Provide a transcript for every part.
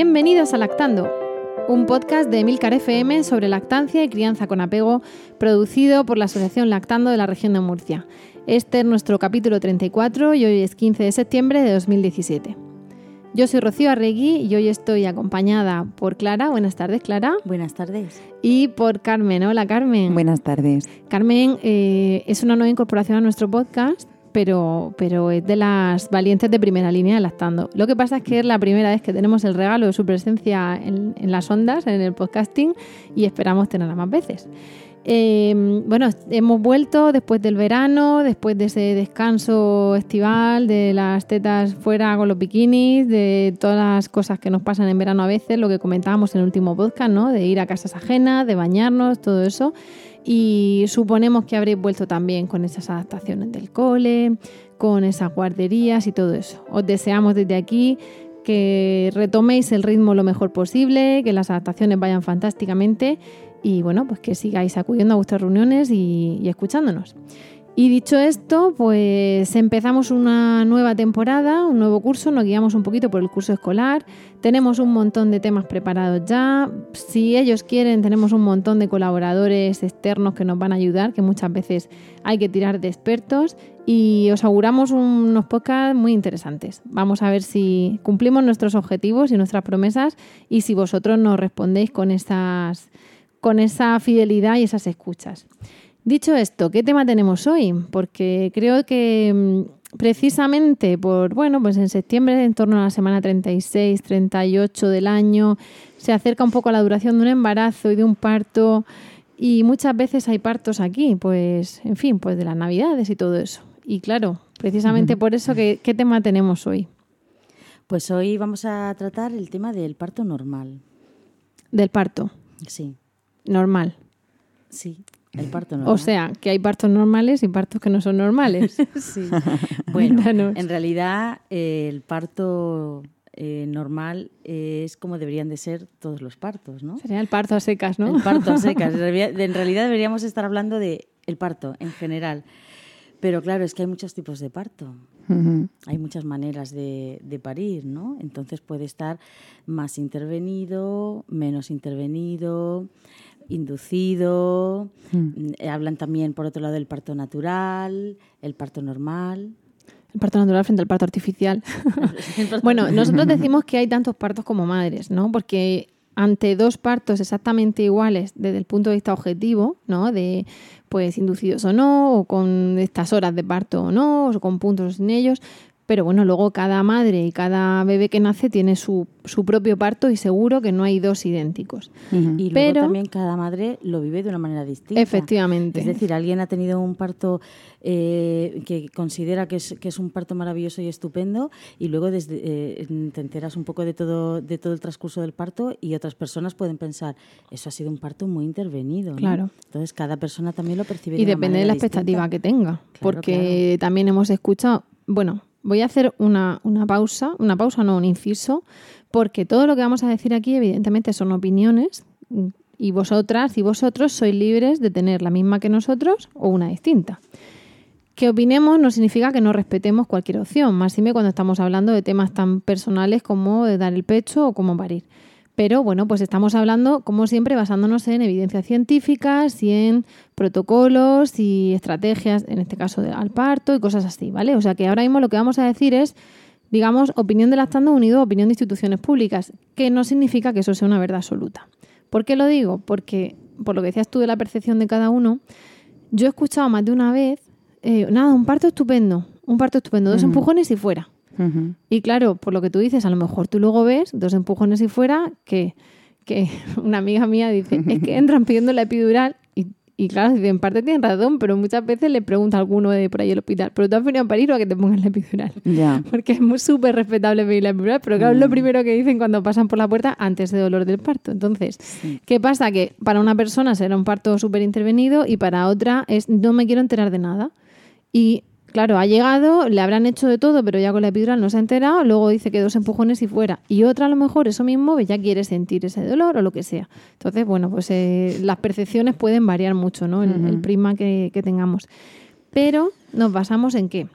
Bienvenidos a Lactando, un podcast de Emilcar FM sobre lactancia y crianza con apego, producido por la Asociación Lactando de la región de Murcia. Este es nuestro capítulo 34 y hoy es 15 de septiembre de 2017. Yo soy Rocío Arregui y hoy estoy acompañada por Clara. Buenas tardes, Clara. Buenas tardes. Y por Carmen. Hola, Carmen. Buenas tardes. Carmen eh, es una nueva incorporación a nuestro podcast, pero, pero es de las valientes de primera línea de Lactando. Lo que pasa es que es la primera vez que tenemos el regalo de su presencia en, en las ondas, en el podcasting, y esperamos tenerla más veces. Eh, bueno, hemos vuelto después del verano, después de ese descanso estival, de las tetas fuera con los bikinis, de todas las cosas que nos pasan en verano a veces, lo que comentábamos en el último podcast, ¿no? De ir a casas ajenas, de bañarnos, todo eso. Y suponemos que habréis vuelto también con esas adaptaciones del cole, con esas guarderías y todo eso. Os deseamos desde aquí que retoméis el ritmo lo mejor posible, que las adaptaciones vayan fantásticamente y bueno, pues que sigáis acudiendo a vuestras reuniones y, y, escuchándonos. Y dicho esto, pues empezamos una nueva temporada, un nuevo curso, nos guiamos un poquito por el curso escolar, tenemos un montón de temas preparados ya, si ellos quieren tenemos un montón de colaboradores externos que nos van a ayudar, que muchas veces hay que tirar de expertos y os auguramos unos podcasts muy interesantes. Vamos a ver si cumplimos nuestros objetivos y nuestras promesas y si vosotros nos respondéis con con esa fidelidad y esas escuchas. Dicho esto, ¿qué tema tenemos hoy? Porque creo que mm, precisamente por, bueno, pues en septiembre, en torno a la semana 36, 38 del año, se acerca un poco a la duración de un embarazo y de un parto y muchas veces hay partos aquí, pues, en fin, pues de las navidades y todo eso. Y claro, precisamente por eso, ¿qué, qué tema tenemos hoy? Pues hoy vamos a tratar el tema del parto normal. Del parto. Sí. Normal. Sí, el parto normal. O sea, que hay partos normales y partos que no son normales. sí. Bueno, en realidad eh, el parto eh, normal eh, es como deberían de ser todos los partos, ¿no? Sería el parto a secas, ¿no? El parto a secas. En realidad deberíamos estar hablando de el parto en general. Pero claro, es que hay muchos tipos de parto. Uh -huh. Hay muchas maneras de, de, parir, ¿no? Entonces puede estar más intervenido, menos intervenido, inducido. Mm. Hablan también, por otro lado, del parto natural, el parto normal. El parto natural frente al parto artificial. bueno, nosotros decimos que hay tantos partos como madres, ¿no? Porque ante dos partos exactamente iguales desde el punto de vista objetivo, ¿no? De pues inducidos o no, o con estas horas de parto o no, o con puntos sin ellos, pero bueno, luego cada madre y cada bebé que nace tiene su, su propio parto y seguro que no hay dos idénticos. Uh -huh. Y luego pero, también cada madre lo vive de una manera distinta. Efectivamente. Es decir, alguien ha tenido un parto eh, que considera que es, que es un parto maravilloso y estupendo y luego desde, eh, te enteras un poco de todo, de todo el transcurso del parto y otras personas pueden pensar, eso ha sido un parto muy intervenido. ¿no? Claro. Entonces cada persona también lo percibe Y de depende de la distinta. expectativa que tenga. Claro, porque claro. también hemos escuchado, bueno, voy a hacer una, una, pausa, una pausa, no, un inciso, porque todo lo que vamos a decir aquí, evidentemente, son opiniones y vosotras y vosotros sois libres de tener la misma que nosotros o una distinta. Que opinemos no significa que no respetemos cualquier opción, más y me cuando estamos hablando de temas tan personales como dar el pecho o como parir. Pero bueno, pues estamos hablando, como siempre, basándonos en evidencias científicas y en protocolos y estrategias, en este caso de, al parto y cosas así, ¿vale? O sea que ahora mismo lo que vamos a decir es, digamos, opinión de lactando unido opinión de instituciones públicas, que no significa que eso sea una verdad absoluta. ¿Por qué lo digo? Porque, por lo que decías tú de la percepción de cada uno, yo he escuchado más de una vez, eh, nada, un parto estupendo, un parto estupendo, dos empujones y fuera. Uh -huh. Y claro, por lo que tú dices, a lo mejor tú luego ves dos empujones y fuera que, que una amiga mía dice, es que entran pidiendo la epidural y claro, en parte tienen razón, pero muchas veces le pregunta a alguno de por ahí el hospital, ¿pero tú has venido a París o a que te pongan la epidural? Ya. Porque es muy súper respetable pedir la epidural, pero claro, es lo mm. primero que dicen cuando pasan por la puerta antes de dolor del parto. Entonces, ¿qué pasa? Que para una persona será un parto súper intervenido y para otra es no me quiero enterar de nada. Y Claro, ha llegado, le habrán hecho de todo, pero ya con la epidural no se ha enterado, luego dice que dos empujones y fuera. Y otra a lo mejor eso mismo ya quiere sentir ese dolor o lo que sea. Entonces, bueno, pues eh, las percepciones pueden variar mucho, ¿no? El, prima que, tengamos. Pero nos basamos en qué.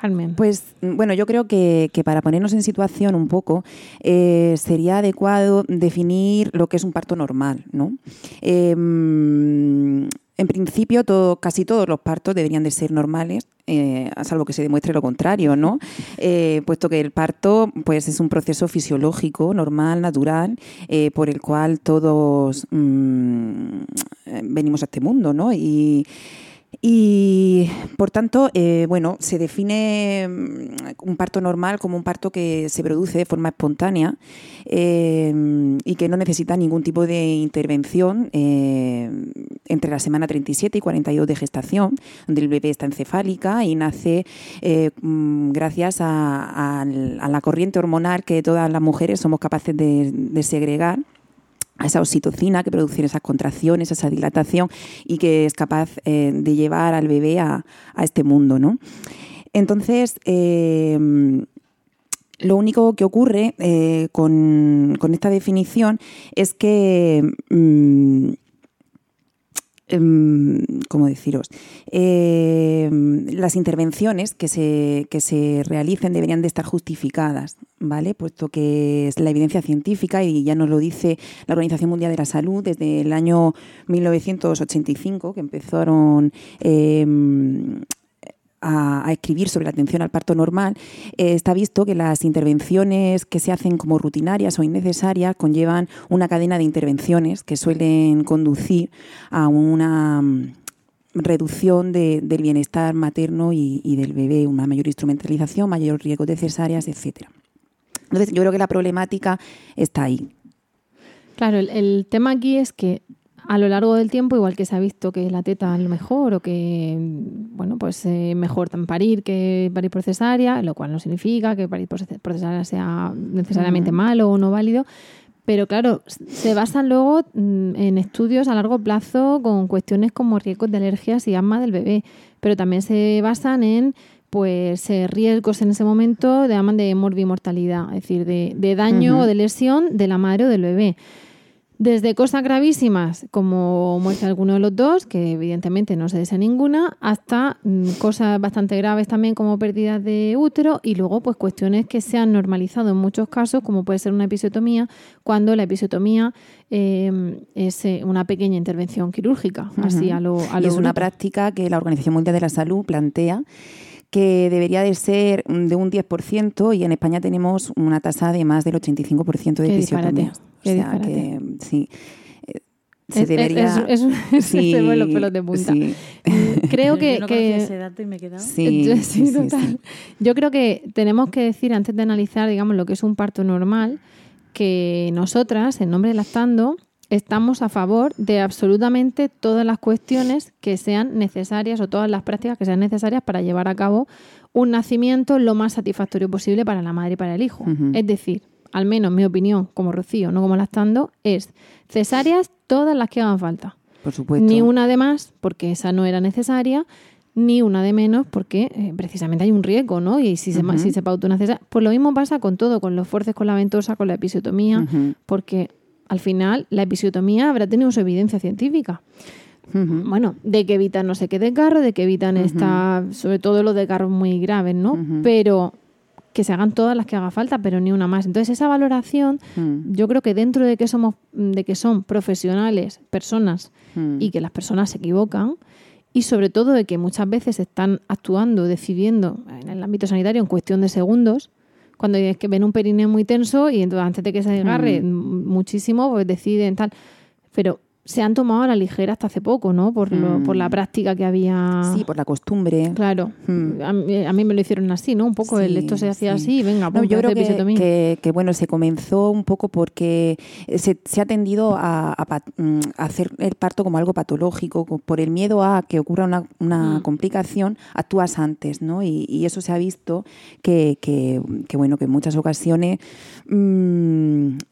Carmen. Pues bueno, yo creo que, para ponernos en situación un poco, eh, sería adecuado definir lo que es un parto normal, ¿no? Em, en principio, todo, casi todos los partos deberían de ser normales, eh, salvo que se demuestre lo contrario, ¿no? Eh, puesto que el parto pues, es un proceso fisiológico, normal, natural, eh, por el cual todos mm, venimos a este mundo, ¿no? Y y por tanto, eh, bueno, se define mm, un parto normal como un parto que se produce de forma espontánea eh, y que no necesita ningún tipo de intervención eh, entre la semana 37 y 42 de gestación, donde el bebé está encefálica y nace mm, gracias a, la corriente hormonal que todas las mujeres somos capaces de segregar a esa oxitocina que produce esas contracciones, esa dilatación y que es capaz eh, de llevar al bebé a, este mundo. ¿no? Entonces, em, lo único que ocurre eh, con, esta definición es que mm, ¿cómo deciros? Em, las intervenciones que se, que se realicen deberían de estar justificadas, ¿vale? Puesto que es la evidencia científica y ya nos lo dice la Organización Mundial de la Salud desde el año 1985, que empezaron em, a, escribir sobre la atención al parto normal, eh, está visto que las intervenciones que se hacen como rutinarias o innecesarias conllevan una cadena de intervenciones que suelen conducir a una mm, reducción del bienestar materno y, del bebé, una mayor instrumentalización, mayor riesgo de cesáreas, etcétera. Entonces, yo creo que la problemática está ahí. Claro, el tema aquí es que a lo largo del tiempo, igual que se ha visto que la teta es lo mejor o que, bueno, pues eh, mejor parir que parir por cesárea, lo cual no significa que parir por cesárea sea necesariamente malo o no válido, pero claro, se basan luego mm, en estudios a largo plazo con cuestiones como riesgos de alergias y asma del bebé, pero también se basan en pues eh, riesgos en ese momento de, de morbimortalidad, es decir, de, daño o de lesión de la madre o del bebé. Desde cosas gravísimas, como muerte de alguno de los dos, que evidentemente no se desea ninguna, hasta mm, cosas bastante graves también como pérdidas de útero y luego pues cuestiones que se han normalizado en muchos casos, como puede ser una episiotomía, cuando la episiotomía em, es eh, una pequeña intervención quirúrgica, así a lo, a y es una práctica que la Organización Mundial de la Salud plantea que debería de ser de un 10% y en España tenemos una tasa de más del 85% de episiotomías. O sea que sí. Eh, se debería... Es, es, sí, los pelos de punta. Sí. Mm, creo que... Yo no que... ese dato y me he quedado. Sí, sí, total. Yo creo que tenemos que decir, antes de analizar, digamos, lo que es un parto normal, que nosotras, en nombre de Lactando, estamos a favor de absolutamente todas las cuestiones que sean necesarias o todas las prácticas que sean necesarias para llevar a cabo un nacimiento lo más satisfactorio posible para la madre y para el hijo. Es decir, al menos mi opinión como Rocío, no como lactando, es cesáreas todas las que hagan falta. Por supuesto. Ni una de más, porque esa no era necesaria, ni una de menos, porque eh, precisamente hay un riesgo, ¿no? Y si se, si se pauta una cesárea. Pues lo mismo pasa con todo, con los fuerces con la ventosa, con la episiotomía, porque al final la episiotomía habrá tenido su evidencia científica. Bueno, de que evitan no sé qué de carro, de que evitan esta, sobre todo los de carros muy graves, ¿no? Pero que se hagan todas las que haga falta, pero ni una más. Entonces, esa valoración, yo creo que dentro de que somos, de que son profesionales, personas, y que las personas se equivocan, y sobre todo de que muchas veces están actuando, decidiendo en el ámbito sanitario en cuestión de segundos, cuando es que ven un perineo muy tenso y entonces antes de que se agarre muchísimo, pues deciden tal. Pero se han tomado a la ligera hasta hace poco, ¿no? Por, lo- por la Mm. práctica que había. Sí, por la costumbre. Claro, Mm. a, mí, a mí me lo hicieron así, ¿no? Un poco el esto se hacía sí. así, venga, No, yo creo que, que- que, bueno, se comenzó un poco porque se, se ha tendido a, a mm, a hacer el parto como algo patológico, co- por el miedo a que ocurra una, una Mm. complicación, actúas antes, ¿no? Y, y eso se ha visto que, que, que, bueno, que en muchas ocasiones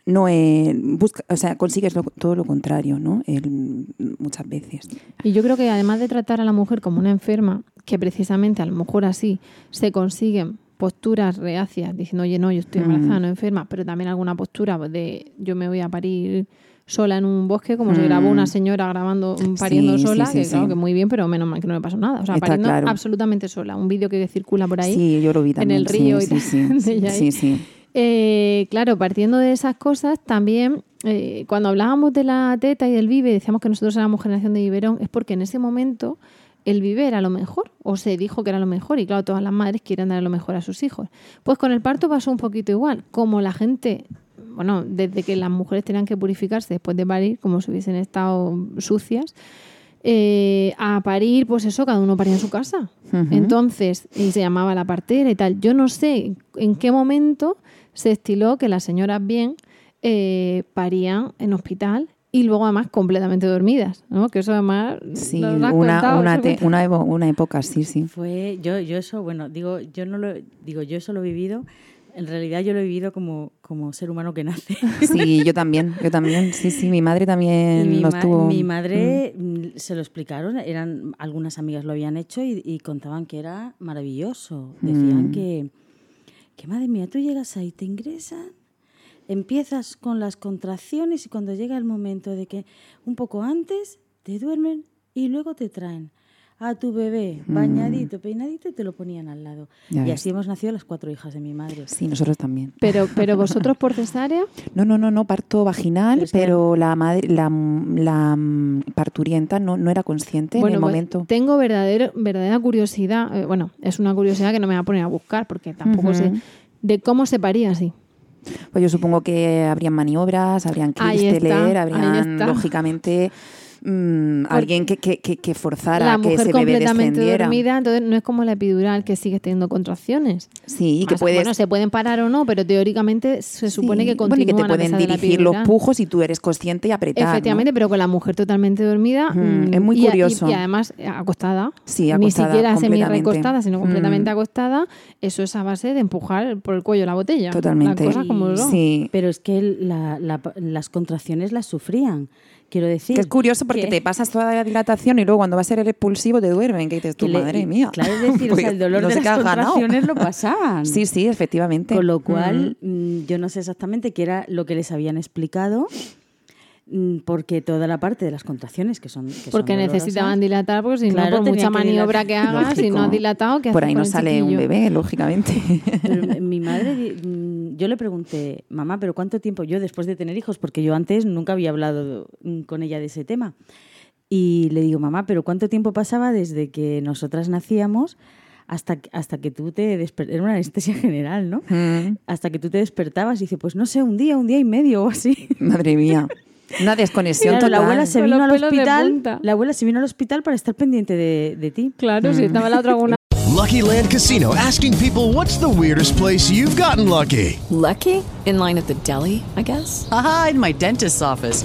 no eh, busca, o sea, consigues lo- todo lo contrario, ¿no? El- muchas veces. Y yo creo que además de tratar a la mujer como una enferma, que precisamente a lo mejor así se consiguen posturas reacias, diciendo, oye, no, yo estoy embarazada, Mm. no enferma, pero también alguna postura de yo me voy a parir sola en un bosque, como se Mm. grabó una señora grabando, pariendo Sí, sola, sí, sí, que claro que muy bien, pero menos mal que no le pasó nada. O sea, Está pariendo claro. absolutamente sola. Un vídeo que circula por ahí. Sí, yo lo vi en también. el río sí, y tal, sí, sí, Eh, claro, partiendo de esas cosas, también eh, cuando hablábamos de la teta y del vive, decíamos que nosotros éramos generación de biberón, es porque en ese momento el vive era lo mejor, o se dijo que era lo mejor, y claro, todas las madres quieren dar lo mejor a sus hijos. Pues con el parto pasó un poquito igual, como la gente, bueno, desde que las mujeres tenían que purificarse después de parir, como si hubiesen estado sucias, eh, a parir, pues eso, cada uno paría en su casa. Entonces, y se llamaba la partera y tal. Yo no sé en qué momento se estiló que las señoras bien eh, parían en hospital y luego además completamente dormidas, ¿no? Que eso además Sí, lo una, contado, una, te- una, evo- una época, sí, sí. Fue, yo, yo eso, bueno, digo, yo no lo, digo, yo eso lo he vivido, en realidad yo lo he vivido como, como ser humano que nace. Sí, yo también, yo también. Sí, sí, mi madre también mi, lo ma- estuvo. mi madre mm, se lo explicaron, eran algunas amigas lo habían hecho y, y contaban que era maravilloso. Decían Mm. que, que, madre mía, tú llegas ahí, te ingresan, empiezas con las contracciones y cuando llega el momento de que un poco antes te duermen y luego te traen a tu bebé bañadito, peinadito y te lo ponían al lado. Mm. Ya y ves. así hemos nacido las cuatro hijas de mi madre. Sí, nosotros también. Pero, pero vosotros por cesárea, No, no, no, no, parto vaginal, Pero que- la madre, la, la mm, parturienta no, no era consciente en el pues, momento. tengo verdadero, verdadera curiosidad, eh, bueno, es una curiosidad que no me voy a poner a buscar porque tampoco sé, de cómo se paría así. Pues yo supongo que habrían maniobras, habrían está, ahí habrían, lógicamente, mm, alguien que, que, que, que forzara la a que mujer ese bebé completamente descendiera. dormida, entonces no es como la epidural que sigues teniendo contracciones. Sí, que O sea, puedes... Bueno, se pueden parar o no, pero teóricamente se supone sí, que bueno, continúan y que te pueden dirigir los pujos y tú eres consciente y apretar. ¿no? Efectivamente, pero con la mujer totalmente dormida. Mm, es muy y curioso. Y, además eh, acostada. Sí, acostada, Ni siquiera completamente. semi-recostada, sino completamente Mm. acostada. Eso es a base de empujar por el cuello la botella. Totalmente. Como. Sí. Pero es que la- la- las contracciones las sufrían. Quiero decir. Que es curioso porque que- te pasas toda la dilatación y luego cuando va a ser el expulsivo te duermen, que dices tú, madre mía. Claro, es decir, o sea, el dolor no de las contracciones lo pasaban. Sí, sí, efectivamente. Con lo cual, mm, yo no sé exactamente qué era lo que les habían explicado, porque toda la parte de las contracciones, que son. que Porque necesitaban dilatar, porque si Claro, no, por mucha que maniobra que dilatar. hagas, si no has dilatado, ¿qué Por ahí no sale un bebé, lógicamente. Pero mi- madre, mm, yo le pregunté, mamá, ¿pero cuánto tiempo? Yo después de tener hijos, porque yo antes nunca había hablado mm, con ella de ese tema. Y le digo, mamá, ¿pero cuánto tiempo pasaba desde que nosotras nacíamos hasta, que- hasta que tú te despertabas? Era una anestesia general, ¿no? Mm, Hasta que tú te despertabas y dice, pues no sé, un día, un día y medio o así. Madre mía. Una desconexión Claro, la total. abuela se vino al hospital. La abuela se vino al hospital para estar pendiente de, de ti. Claro, Mm. si estaba la otra alguna. Lucky Land Casino asking people what's the weirdest place you've gotten lucky? Lucky? In line at the deli, I guess? Aha, in my dentist's office.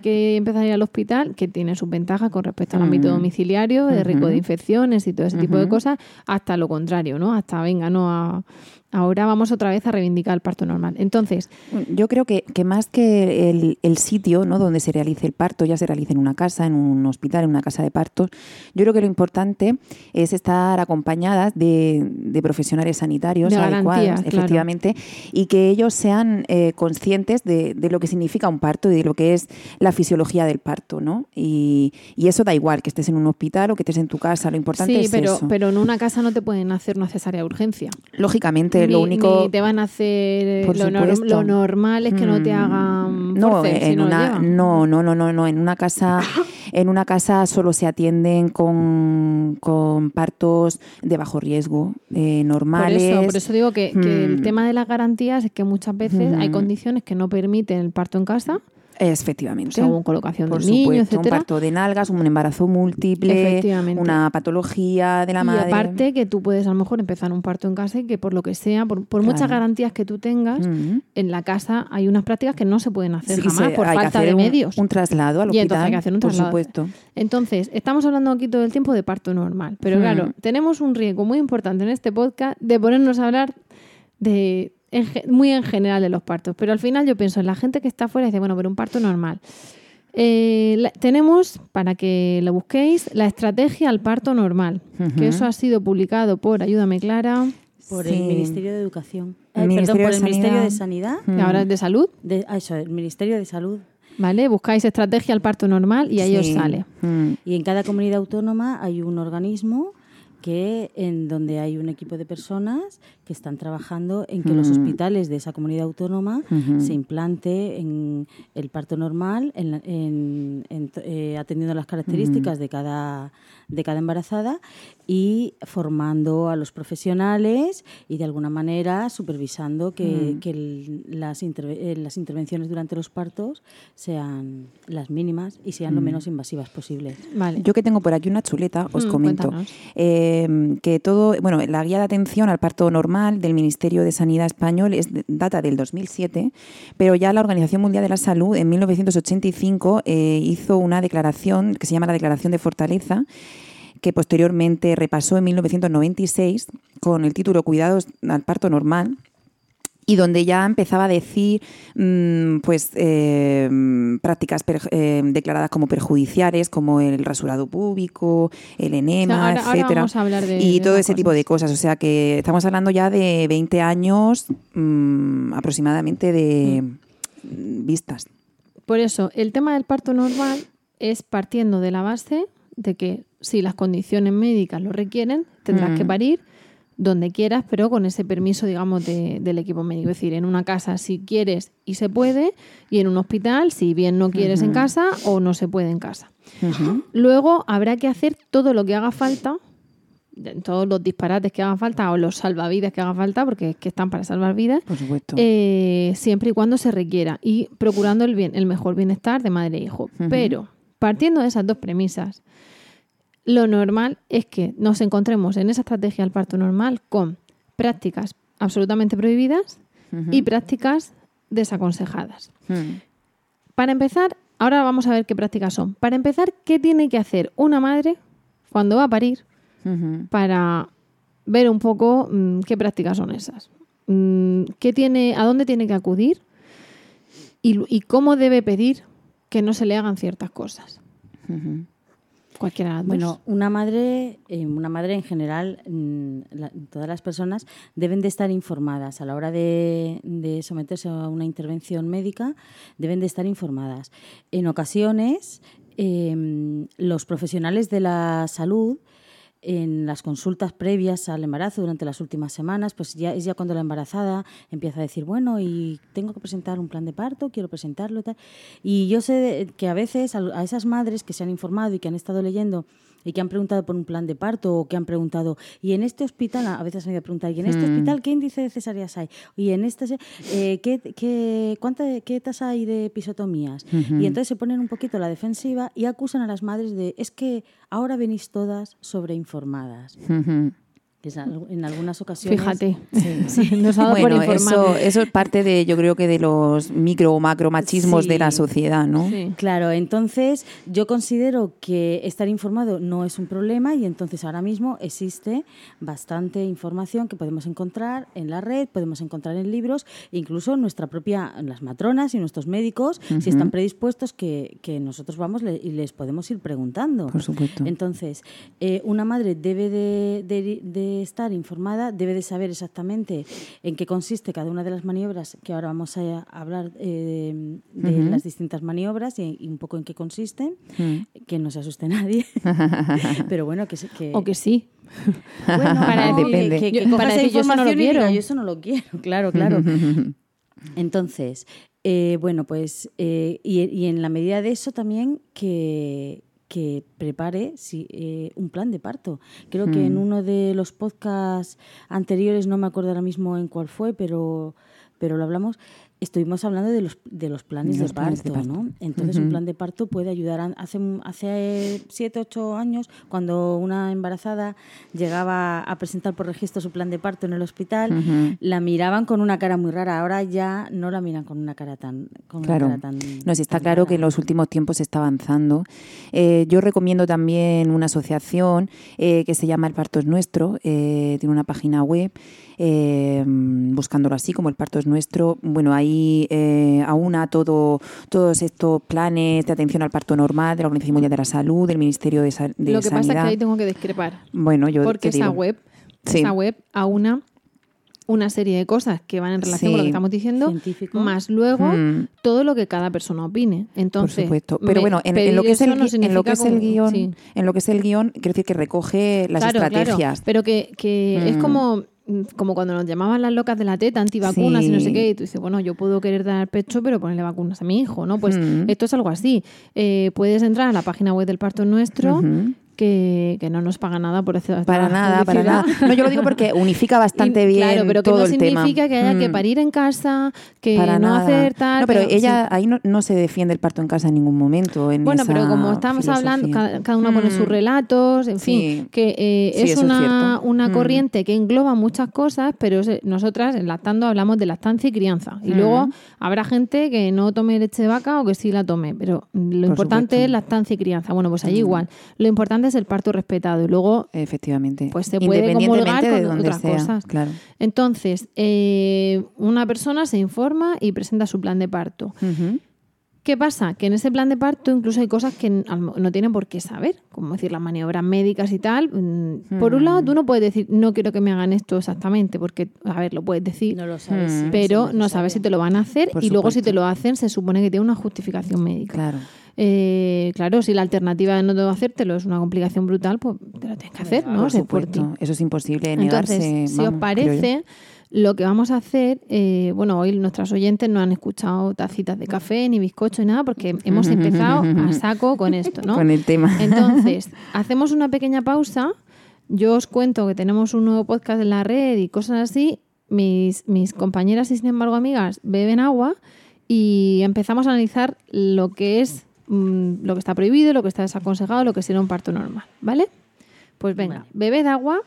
que empezar a ir al hospital, que tiene sus ventajas con respecto al ámbito Mm. domiciliario, de riesgo de infecciones y todo ese tipo de cosas, hasta lo contrario, ¿no? Hasta, venga, no, a- ahora vamos otra vez a reivindicar el parto normal. Entonces, Yo creo que, que más que el, el sitio ¿no? donde se realice el parto, ya se realice en una casa, en un hospital, en una casa de partos, yo creo que lo importante es estar acompañadas de, de profesionales sanitarios De adecuados, claro. efectivamente, y que ellos sean eh, conscientes de, de lo que significa un parto y de lo que es la fisiología del parto, ¿no? Y, y eso da igual, que estés en un hospital o que estés en tu casa, lo importante sí, es pero, eso. pero en una casa no te pueden hacer una cesárea de urgencia. Lógicamente, ni, lo único... ni te van a hacer eh, Por lo, normal es que no te Mm, hagan no forceps si en una no no no no no en una casa en una casa solo se atienden con, con partos de bajo riesgo eh, Por normales eso, por eso digo que, que el Mm. tema de las garantías es que muchas veces hay Mm. condiciones que no permiten el parto en casa, efectivamente según colocación por del niño, supuesto etcétera. un parto de nalgas un embarazo múltiple una patología de la y madre aparte que tú puedes a lo mejor empezar un parto en casa y que por lo que sea, por, por muchas garantías que tú tengas, en la casa hay unas prácticas que no se pueden hacer Sí, jamás se- por falta hacer de un- medios. un traslado al Y entonces hospital hay que hacer un por traslado. supuesto Entonces, estamos hablando aquí todo el tiempo de parto normal, pero Hmm. claro, tenemos un riesgo muy importante en este podcast de ponernos a hablar de en muy en general de los partos, pero al final yo pienso en la gente que está afuera y dice, bueno, pero un parto normal. Eh, la- tenemos, para que lo busquéis, la estrategia al parto normal, que eso ha sido publicado por, ayúdame Clara, Por Sí. el Ministerio de Educación. El Ay, Ministerio perdón, por de el Ministerio de Sanidad. Sanidad. que ahora es de salud, De, ah, eso, el Ministerio de Salud. ¿vale? Buscáis estrategia al parto normal y ahí os sale. Mm. Y en cada comunidad autónoma hay un organismo que en donde hay un equipo de personas que están trabajando en que los Mm. hospitales de esa comunidad autónoma se implante en el parto normal, en, la- en- en to- eh, atendiendo las características de cada de cada embarazada y formando a los profesionales y de alguna manera supervisando que, que el- las, interve- eh, las intervenciones durante los partos sean las mínimas y sean lo menos invasivas posibles. Vale. Yo que tengo por aquí una chuleta, os Mm, comento eh, que todo, bueno, la guía de atención al parto normal del Ministerio de Sanidad español es data del 2007, pero ya la Organización Mundial de la Salud en 1985 eh, hizo una declaración que se llama la Declaración de Fortaleza que posteriormente repasó en 1996 con el título Cuidados al parto normal y donde ya empezaba a decir mm, pues eh, prácticas per- eh, declaradas como perjudiciales como el rasurado púbico, el enema, O sea, ahora- ahora etcétera de- y todo ese tipo de cosas, o sea que estamos hablando ya de 20 años mm, aproximadamente de mm, vistas. Por eso, el tema del parto normal es partiendo de la base de que si las condiciones médicas lo requieren, tendrás Mm. que parir donde quieras, pero con ese permiso, digamos, de- del equipo médico. Es decir, en una casa si quieres y se puede, y en un hospital si bien no quieres en casa o no se puede en casa. Luego habrá que hacer todo lo que haga falta, todos los disparates que hagan falta o los salvavidas que hagan falta, porque es que están para salvar vidas, Por supuesto. eh, siempre y cuando se requiera y procurando el, bien, el mejor bienestar de madre e hijo. Pero partiendo de esas dos premisas, lo normal es que nos encontremos en esa estrategia del parto normal con prácticas absolutamente prohibidas y prácticas desaconsejadas. Mm. Para empezar, ahora vamos a ver qué prácticas son. Para empezar, ¿qué tiene que hacer una madre cuando va a parir para ver un poco mm, qué prácticas son esas. Mm, ¿qué tiene, ¿A dónde tiene que acudir? Y, y cómo debe pedir que no se le hagan ciertas cosas. Bueno, una madre, eh, una madre en general, mm, todas las personas deben de estar informadas a la hora de, someterse a una intervención médica, deben de estar informadas. En ocasiones, eh, los profesionales de la salud en las consultas previas al embarazo durante las últimas semanas, pues ya es ya cuando la embarazada empieza a decir, bueno, y tengo que presentar un plan de parto, quiero presentarlo y tal. Y yo sé que a veces a esas madres que se han informado y que han estado leyendo y que han preguntado por un plan de parto o que han preguntado, y en este hospital, a veces han ido a preguntar, ¿y en este Mm. hospital qué índice de cesáreas hay? Y en este, eh, ¿qué, qué, cuánta, ¿qué tasa hay de episotomías? Y entonces se ponen un poquito a la defensiva y acusan a las madres de, es que ahora venís todas sobreinformadas. En algunas ocasiones. Fíjate, sí, nos ha dado bueno, por eso, eso es parte de, yo creo que de los micro o macro machismos de la sociedad, ¿no? Claro, entonces yo considero que estar informado no es un problema y entonces ahora mismo existe bastante información que podemos encontrar en la red, podemos encontrar en libros, incluso nuestra propia, las matronas y nuestros médicos, si están predispuestos, que, que nosotros vamos y les podemos ir preguntando. Por supuesto. Entonces, eh, una madre debe de, de estar informada, debe de saber exactamente en qué consiste cada una de las maniobras, que ahora vamos a hablar eh, de las distintas maniobras y, un poco en qué consisten, que no se asuste nadie, pero bueno, que, que... O que sí. Bueno, para depende. Que, que, para decir, yo eso no lo quiero. yo eso no lo quiero, claro, claro. Entonces, eh, bueno, pues, eh, y, y, en la medida de eso también que, que prepare eh, un plan de parto. Creo que en mm. uno de los podcasts anteriores, no me acuerdo ahora mismo en cuál fue, pero, pero lo hablamos, estuvimos hablando de los, de los planes, de, parto, ¿no? Entonces, un plan de parto puede ayudar. hace, hace siete, ocho años, cuando una embarazada llegaba a presentar por registro su plan de parto en el hospital, la miraban con una cara muy rara. Ahora ya no la miran con una cara tan. Con claro. Una cara tan, está claro que en los últimos tiempos se está avanzando. Eh, yo recomiendo también una asociación eh, que se llama El Parto es Nuestro, eh, tiene una página web eh, buscándolo así, como el parto es nuestro. Bueno, ahí eh, aúna todo, todos estos planes de atención al parto normal de la Organización Mundial de la Salud, del Ministerio de, Sanidad. Lo que pasa es que ahí tengo que discrepar. Bueno, yo Porque esa web, esa web aúna una serie de cosas que van en relación con lo que estamos diciendo, más luego mm. todo lo que cada persona opine. Entonces, Por supuesto. Pero bueno, en, lo que es el, en lo que es el guion, en lo que es el guion, quiero decir que recoge las estrategias. pero que, que es mm. como como cuando nos llamaban las locas de la teta, antivacunas y no sé qué, y tú dices, bueno, yo puedo querer dar pecho, pero ponerle vacunas a mi hijo, ¿no? Pues mm. esto es algo así. Eh, puedes entrar a la página web del parto nuestro que, no nos paga nada por hacer Para nada, para nada. No, yo lo digo porque unifica bastante bien claro, pero que no significa que haya que mm. parir en casa, que no hacer tal... No, pero ella ahí no, se defiende el parto en casa en ningún momento. bueno, pero como estamos hablando, cada, uno pone sus mm. relatos, en fin, que eh, es una, una mm. corriente que engloba muchas cosas, pero nosotras en Lactando hablamos de lactancia y crianza. Y luego habrá gente que no tome leche de vaca o que sí la tome, pero lo importante es lactancia y crianza. Bueno, pues allí igual. Lo importante es el parto respetado y luego efectivamente pues se puede comulgar con otras cosas claro. entonces eh, una persona se informa y presenta su plan de parto ¿Qué pasa? Que en ese plan de parto incluso hay cosas que no tienen por qué saber, como decir las maniobras médicas y tal. Mm, por un lado, tú no puedes decir, no quiero que me hagan esto exactamente, porque, a ver, lo puedes decir, no lo sabes, pero no sabes si te lo van a hacer y luego si te lo hacen se supone que tiene una justificación médica. Claro. Eh, claro, si la alternativa de no hacértelo es una complicación brutal, pues te lo tienes que hacer, ¿no? Por supuesto. Eso es imposible negarse. Entonces, si os parece, lo que vamos a hacer, eh, bueno, hoy nuestras oyentes no han escuchado tacitas de café, ni bizcocho, ni nada, porque hemos empezado a saco con esto, ¿no? Con el tema. Entonces, hacemos una pequeña pausa. Yo os cuento que tenemos un nuevo podcast en la red y cosas así. Mis, mis compañeras y, sin embargo, amigas beben agua y empezamos a analizar lo que es Mm, lo que está prohibido, lo que está desaconsejado, lo que sería un parto normal, ¿vale? Pues venga, bebed agua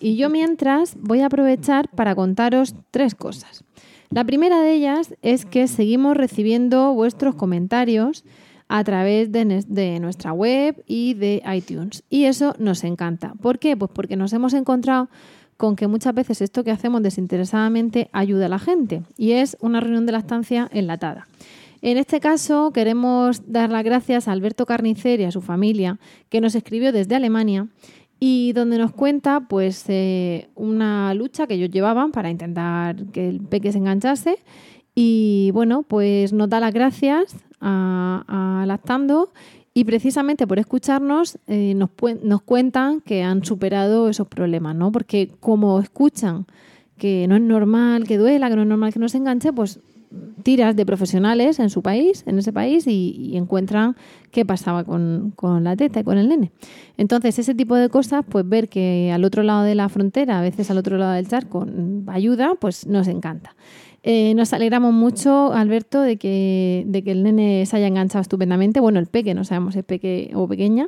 y yo mientras voy a aprovechar para contaros tres cosas. La primera de ellas es que seguimos recibiendo vuestros comentarios a través de, de, nuestra web y de iTunes. Y eso nos encanta. ¿Por qué? Pues porque nos hemos encontrado con que muchas veces esto que hacemos desinteresadamente ayuda a la gente. Y es una reunión de la estancia enlatada. En este caso queremos dar las gracias a Alberto Carnicer y a su familia, que nos escribió desde Alemania y donde nos cuenta pues eh, una lucha que ellos llevaban para intentar que el peque se enganchase y bueno, pues nos da las gracias a, Lactando y precisamente por escucharnos eh, nos, nos cuentan que han superado esos problemas, ¿no? Porque como escuchan que no es normal que duela, que no es normal que no se enganche, pues tiras de profesionales en su país, en ese país, y, encuentran qué pasaba con, la teta y con el nene. Entonces, ese tipo de cosas, pues ver que al otro lado de la frontera, a veces al otro lado del charco, ayuda, pues nos encanta. Eh, nos alegramos mucho, Alberto, de que, de que el nene se haya enganchado estupendamente. Bueno, el peque, no sabemos si es peque o pequeña.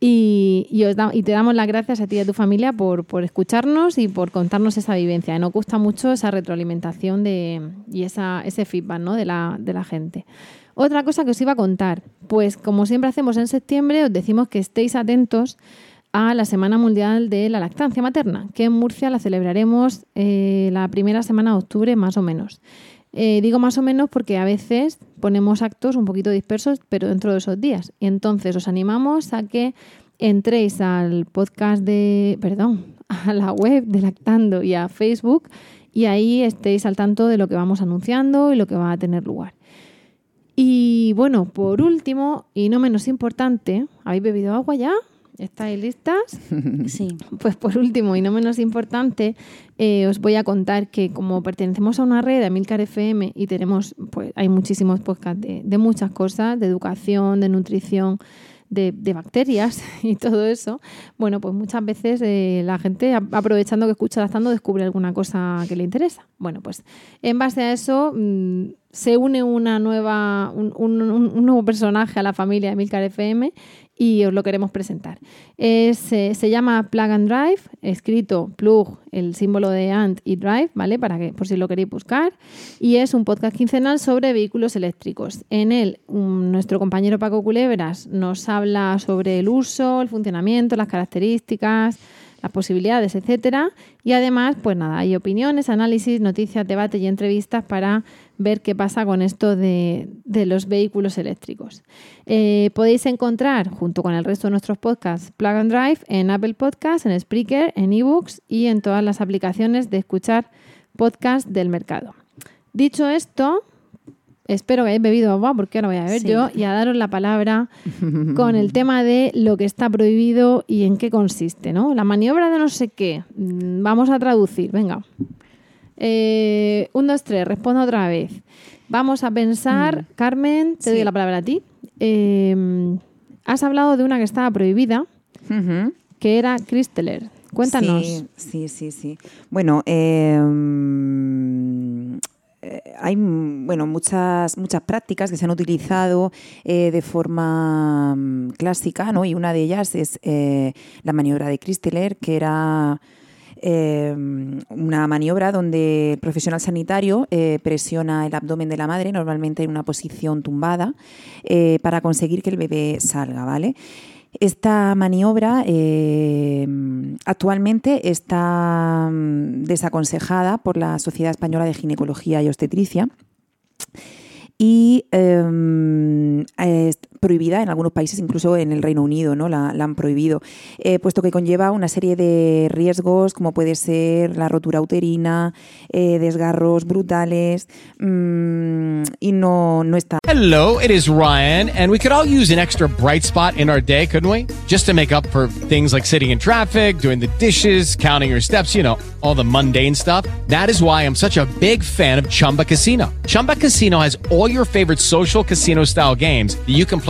Y, y, os da- y te damos las gracias a ti y a tu familia por, por escucharnos y por contarnos esa vivencia. Nos gusta mucho esa retroalimentación de, y esa, ese feedback ¿no? de, la, de la gente. Otra cosa que os iba a contar, pues como siempre hacemos en septiembre, os decimos que estéis atentos a la Semana Mundial de la Lactancia Materna, que en Murcia la celebraremos eh, la primera semana de octubre más o menos. Eh, digo más o menos porque a veces ponemos actos un poquito dispersos, pero dentro de esos días. Y entonces os animamos a que entréis al podcast de, perdón, a la web de Lactando y a Facebook y ahí estéis al tanto de lo que vamos anunciando y lo que va a tener lugar. Y bueno, por último, y no menos importante, ¿habéis bebido agua ya? ¿Estáis listas? Sí. Pues por último y no menos importante, eh, os voy a contar que como pertenecemos a una red de Amilcar FM y tenemos, pues hay muchísimos podcasts de, de muchas cosas, de educación, de nutrición, de, de bacterias y todo eso, bueno, pues muchas veces eh, la gente, a- aprovechando que escucha Lactando, descubre alguna cosa que le interesa. Bueno, pues en base a eso mm, se une una nueva, un, un- un- un nuevo personaje a la familia de Milcar FM y os lo queremos presentar. Es, eh, se llama Plug and Drive, escrito plug, el símbolo de and y drive, ¿vale? Para que, por si lo queréis buscar. Y es un podcast quincenal sobre vehículos eléctricos. En él, nuestro compañero Paco Culebras nos habla sobre el uso, el funcionamiento, las características, las posibilidades, etcétera. Y además, pues nada, hay opiniones, análisis, noticias, debate y entrevistas para ver qué pasa con esto de, los vehículos eléctricos. Eh, podéis encontrar, junto con el resto de nuestros podcasts, Plug and Drive en Apple Podcasts, en Spreaker, en eBooks y en todas las aplicaciones de escuchar podcast del mercado. Dicho esto, espero que hayáis bebido agua, porque ahora voy a Sí. yo, y a daros la palabra con el tema de lo que está prohibido y en qué consiste, ¿no? La maniobra de no sé qué. Mm, Vamos a traducir, venga. Eh, un, dos, tres, respondo otra vez. Vamos a pensar, Carmen, te doy la palabra a ti. Eh, has hablado de una que estaba prohibida, que era Christeler. Cuéntanos. Sí, sí, sí. sí. Bueno, eh, mm, eh, hay mm, bueno, muchas, muchas prácticas que se han utilizado eh, de forma mm, clásica, ¿no? Y una de ellas es eh, la maniobra de Christeler, que era una maniobra donde el profesional sanitario presiona el abdomen de la madre, normalmente en una posición tumbada, para conseguir que el bebé salga, ¿vale? Esta maniobra eh, actualmente está mm, desaconsejada por la Sociedad Española de Ginecología y Obstetricia. Y es prohibida en algunos países, incluso en el Reino Unido, ¿no? la, la han prohibido, eh, puesto que conlleva una serie de riesgos como puede ser la rotura uterina, eh, desgarros brutales mm, y no, no está Hello, it is Ryan, and we could all use an extra bright spot in our day, couldn't we? Just to make up for things like sitting in traffic, doing the dishes, counting your steps, you know, all the mundane stuff. That is why I'm such a big fan of Chumba Casino. Chumba Casino has all your favorite social casino style games that you can play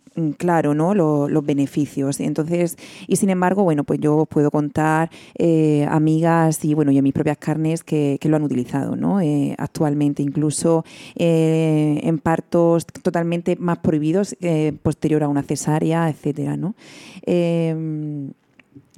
claro no Lo- los beneficios. Entonces y sin embargo bueno pues yo puedo contar eh, amigas y bueno y a mis propias carnes que, que lo han utilizado no Eh, actualmente incluso eh, en partos totalmente más prohibidos eh, posterior a una cesárea etcétera no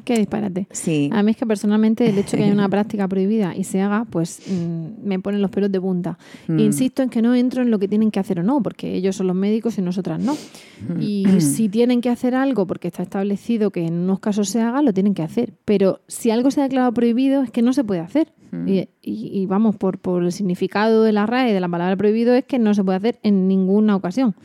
Qué disparate. sí A mí es que personalmente el hecho de que haya una práctica prohibida y se haga, pues mm, me ponen los pelos de punta. Mm. Insisto en que no entro en lo que tienen que hacer o no, porque ellos son los médicos y nosotras no. Mm. Y si tienen que hacer algo porque está establecido que en unos casos se haga, lo tienen que hacer. Pero si algo se ha declarado prohibido es que no se puede hacer. Y, y- y vamos, por, por el significado de la RAE de la palabra prohibido es que no se puede hacer en ninguna ocasión.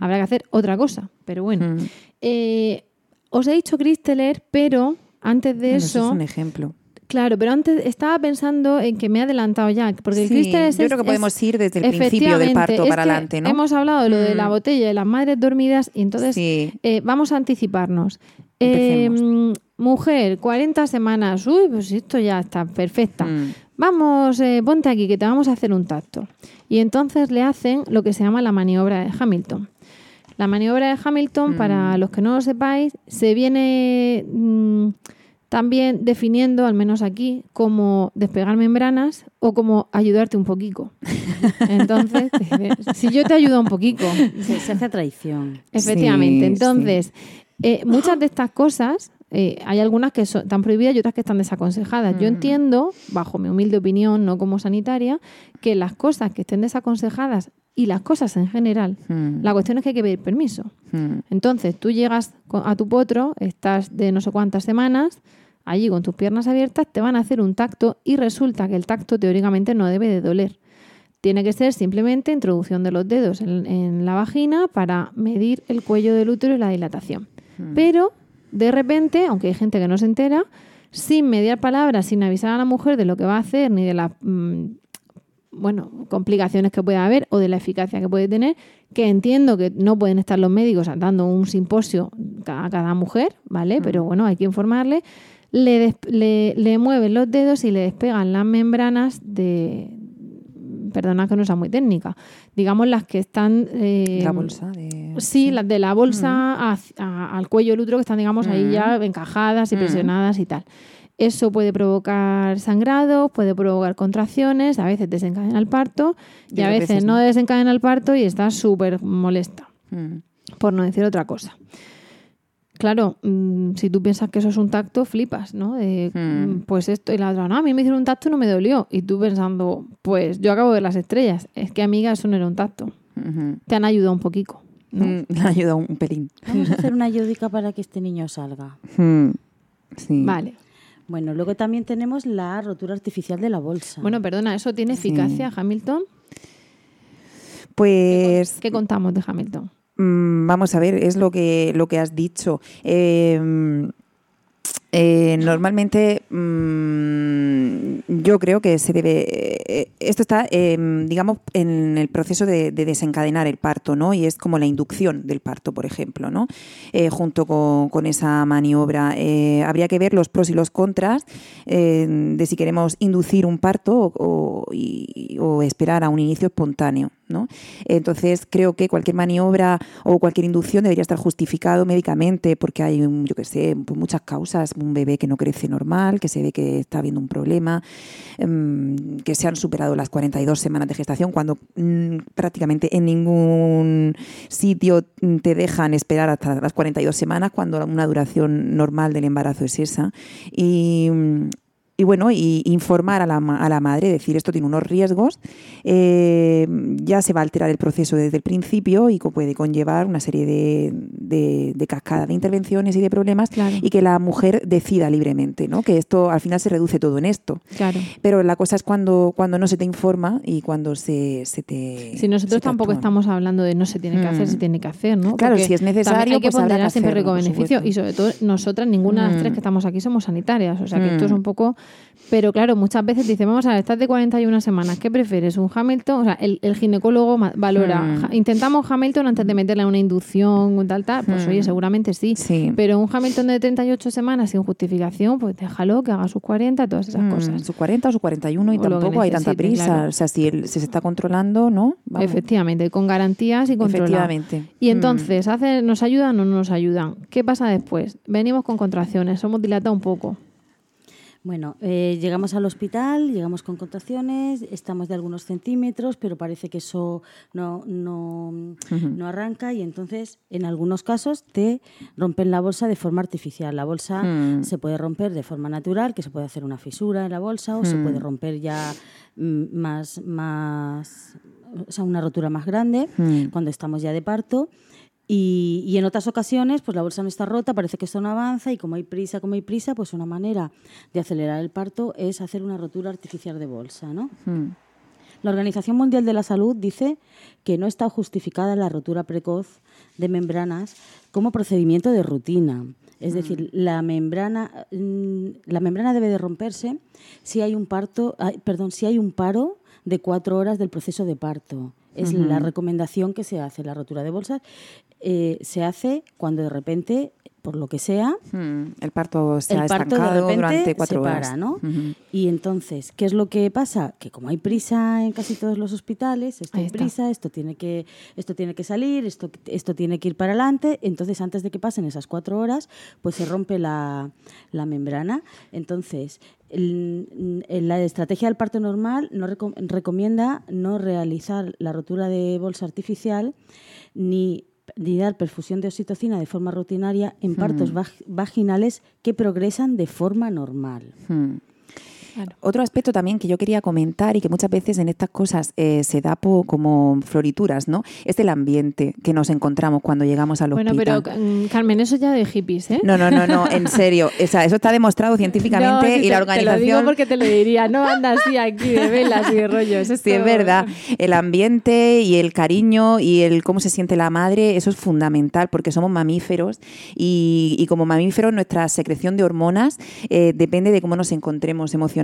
Habrá que hacer otra cosa. Pero bueno. Eh, os he dicho Christeler, pero antes de Bueno, eso eso... es un ejemplo Claro, pero antes estaba pensando en que me he adelantado ya, porque el Sí, es... yo creo que es- podemos ir desde el principio del parto es para que adelante, ¿no? Hemos hablado de lo de la Mm. botella de las madres dormidas y entonces Sí. eh, vamos a anticiparnos. Eh, Empecemos. mujer, 40 semanas. Uy, pues esto ya está perfecta. Mm. vamos, eh, ponte aquí que te vamos a hacer un tacto. Y entonces le hacen lo que se llama la maniobra de Hamilton. La maniobra de Hamilton, para los que no lo sepáis, se viene mm, también definiendo, al menos aquí, como despegar membranas o como ayudarte un poquito. Entonces, si yo te ayudo un poquito. Se, se hace traición. Efectivamente. Sí, Entonces, eh, muchas de estas cosas, eh, hay algunas que son, están prohibidas y otras que están desaconsejadas. Yo entiendo, bajo mi humilde opinión, no como sanitaria, que las cosas que estén desaconsejadas y las cosas en general, Mm. la cuestión es que hay que pedir permiso. Mm. Entonces, tú llegas a tu potro, estás de no sé cuántas semanas, allí con tus piernas abiertas, te van a hacer un tacto y resulta que el tacto teóricamente no debe de doler. Tiene que ser simplemente introducción de los dedos en, en la vagina para medir el cuello del útero y la dilatación. Pero, de repente, aunque hay gente que no se entera, sin mediar palabras, sin avisar a la mujer de lo que va a hacer ni de las mm, bueno, complicaciones que puede haber o de la eficacia que puede tener, que entiendo que no pueden estar los médicos dando un simposio a cada mujer, ¿vale? Pero bueno, hay que informarle. Le, le, le mueven los dedos y le despegan las membranas de... Perdona que no sea muy técnica. Digamos las que están... eh, La bolsa de... Sí, las de la bolsa a- al cuello del útero que están, digamos, ahí ya encajadas y presionadas y tal. Eso puede provocar sangrado, puede provocar contracciones, a veces desencadena el parto y, Y a veces, veces no no. desencadena el parto y está súper molesta, Mm. por no decir otra cosa. Claro, mm, si tú piensas que eso es un tacto, flipas, ¿no? De, Mm. Pues esto y la otra, no, a mí me hicieron un tacto y no me dolió. Y tú pensando, pues yo acabo de ver las estrellas. Es que, amiga, eso no era un tacto. Te han ayudado un poquito. ¿no? Mm, Le ayuda un pelín. Vamos a hacer una ayudica para que este niño salga. Sí. Vale. Bueno, luego también tenemos la rotura artificial de la bolsa. Bueno, perdona, ¿eso tiene Sí. eficacia, Hamilton? Pues ¿Qué contamos de Hamilton? Mm, vamos a ver, es lo que, lo que has dicho. Eh, eh, normalmente mm, yo creo que se debe. eh, esto está, eh, digamos, en el proceso de, de desencadenar el parto, ¿no? Y es como la inducción del parto, por ejemplo, ¿no? Eh, junto con, esa maniobra. Eh, habría que ver los pros y los contras eh, de si queremos inducir un parto o- y- o esperar a un inicio espontáneo, ¿no? Entonces creo que cualquier maniobra o cualquier inducción debería estar justificado médicamente porque hay, un, yo qué sé, pues muchas causas, un bebé que no crece normal, que se ve que está habiendo un problema, em, que se han superado las 42 semanas de gestación cuando mm, prácticamente en ningún sitio te dejan esperar hasta las 42 semanas cuando una duración normal del embarazo es esa. Y, y bueno, y informar a la, a la madre, decir esto tiene unos riesgos, eh, ya se va a alterar el proceso desde el principio y puede conllevar una serie de, de, de cascada de intervenciones y de problemas Claro. y que la mujer decida libremente, ¿no? Que esto al final se reduce todo en esto. Claro. Pero la cosa es cuando, cuando no se te informa y cuando se, se te... Si nosotros te tampoco estamos hablando de no se tiene que hacer, Mm. se tiene que hacer, ¿no? Claro, Porque si es necesario, hay que pues ponderar siempre supuesto. y sobre todo nosotras, ninguna de las Mm. tres que estamos aquí somos sanitarias, o sea que esto es Mm. un poco... Pero claro, muchas veces dicen, vamos a ver, estás de 41 semanas, ¿qué prefieres? ¿Un Hamilton? O sea, el, el ginecólogo valora, Mm. ja- intentamos Hamilton antes de meterle una inducción o tal, tal, pues Mm. oye, seguramente sí. Sí. Pero un Hamilton de 38 semanas sin justificación, pues déjalo que haga sus 40, todas esas Mm, cosas. Sus 40 o sus 41 y O tampoco hay tanta prisa. claro. O sea, si, si se está controlando, ¿no? Vamos. Efectivamente, con garantías y controlado. Efectivamente. Y entonces, ¿hace, ¿nos ayudan o no nos ayudan? ¿Qué pasa después? Venimos con contracciones, somos dilatados un poco. Bueno, eh, llegamos al hospital, llegamos con contracciones, estamos de algunos centímetros, pero parece que eso no, no, no arranca y entonces en algunos casos te rompen la bolsa de forma artificial. La bolsa Mm. se puede romper de forma natural, que se puede hacer una fisura en la bolsa o se puede romper ya mm, más, más, o sea, una rotura más grande Mm. cuando estamos ya de parto. Y, y en otras ocasiones, pues la bolsa no está rota, parece que esto no avanza y como hay prisa, como hay prisa, pues una manera de acelerar el parto es hacer una rotura artificial de bolsa, ¿no? Mm. La Organización Mundial de la Salud dice que no está justificada la rotura precoz de membranas como procedimiento de rutina. Es decir, la membrana, mm, la membrana debe de romperse si hay un parto, perdón, si hay un paro de cuatro horas del proceso de parto. Es la recomendación que se hace. La rotura de bolsas eh, se hace cuando de repente por lo que sea, Hmm, El parto se ha de estancado repente durante cuatro se horas. para, ¿no? Ujú. Y entonces, ¿qué es lo que pasa? Que como hay prisa en casi todos los hospitales, esto hay prisa, esto tiene que, esto tiene que salir, esto, esto tiene que ir para adelante. Entonces, antes de que pasen esas cuatro horas, pues se rompe la, la membrana. Entonces, el- el- la estrategia del parto normal no reco- recomienda no realizar la rotura de bolsa artificial ni ni dar perfusión de oxitocina de forma rutinaria en partos Hmm. vag- vaginales que progresan de forma normal. Otro aspecto también que yo quería comentar y que muchas veces en estas cosas eh, se da po- como florituras, ¿no? Es el ambiente que nos encontramos cuando llegamos al Bueno, hospital. pero mm, Carmen, eso ya de hippies, ¿eh? No, no, no, no, en serio. O sea, eso está demostrado científicamente No, y la organización... Te lo digo porque te lo diría. No anda así aquí de velas y de rollos. Sí, es verdad. El ambiente y el cariño y el cómo se siente la madre, eso es fundamental porque somos mamíferos y, y como mamíferos nuestra secreción de hormonas eh, depende de cómo nos encontremos emocionalmente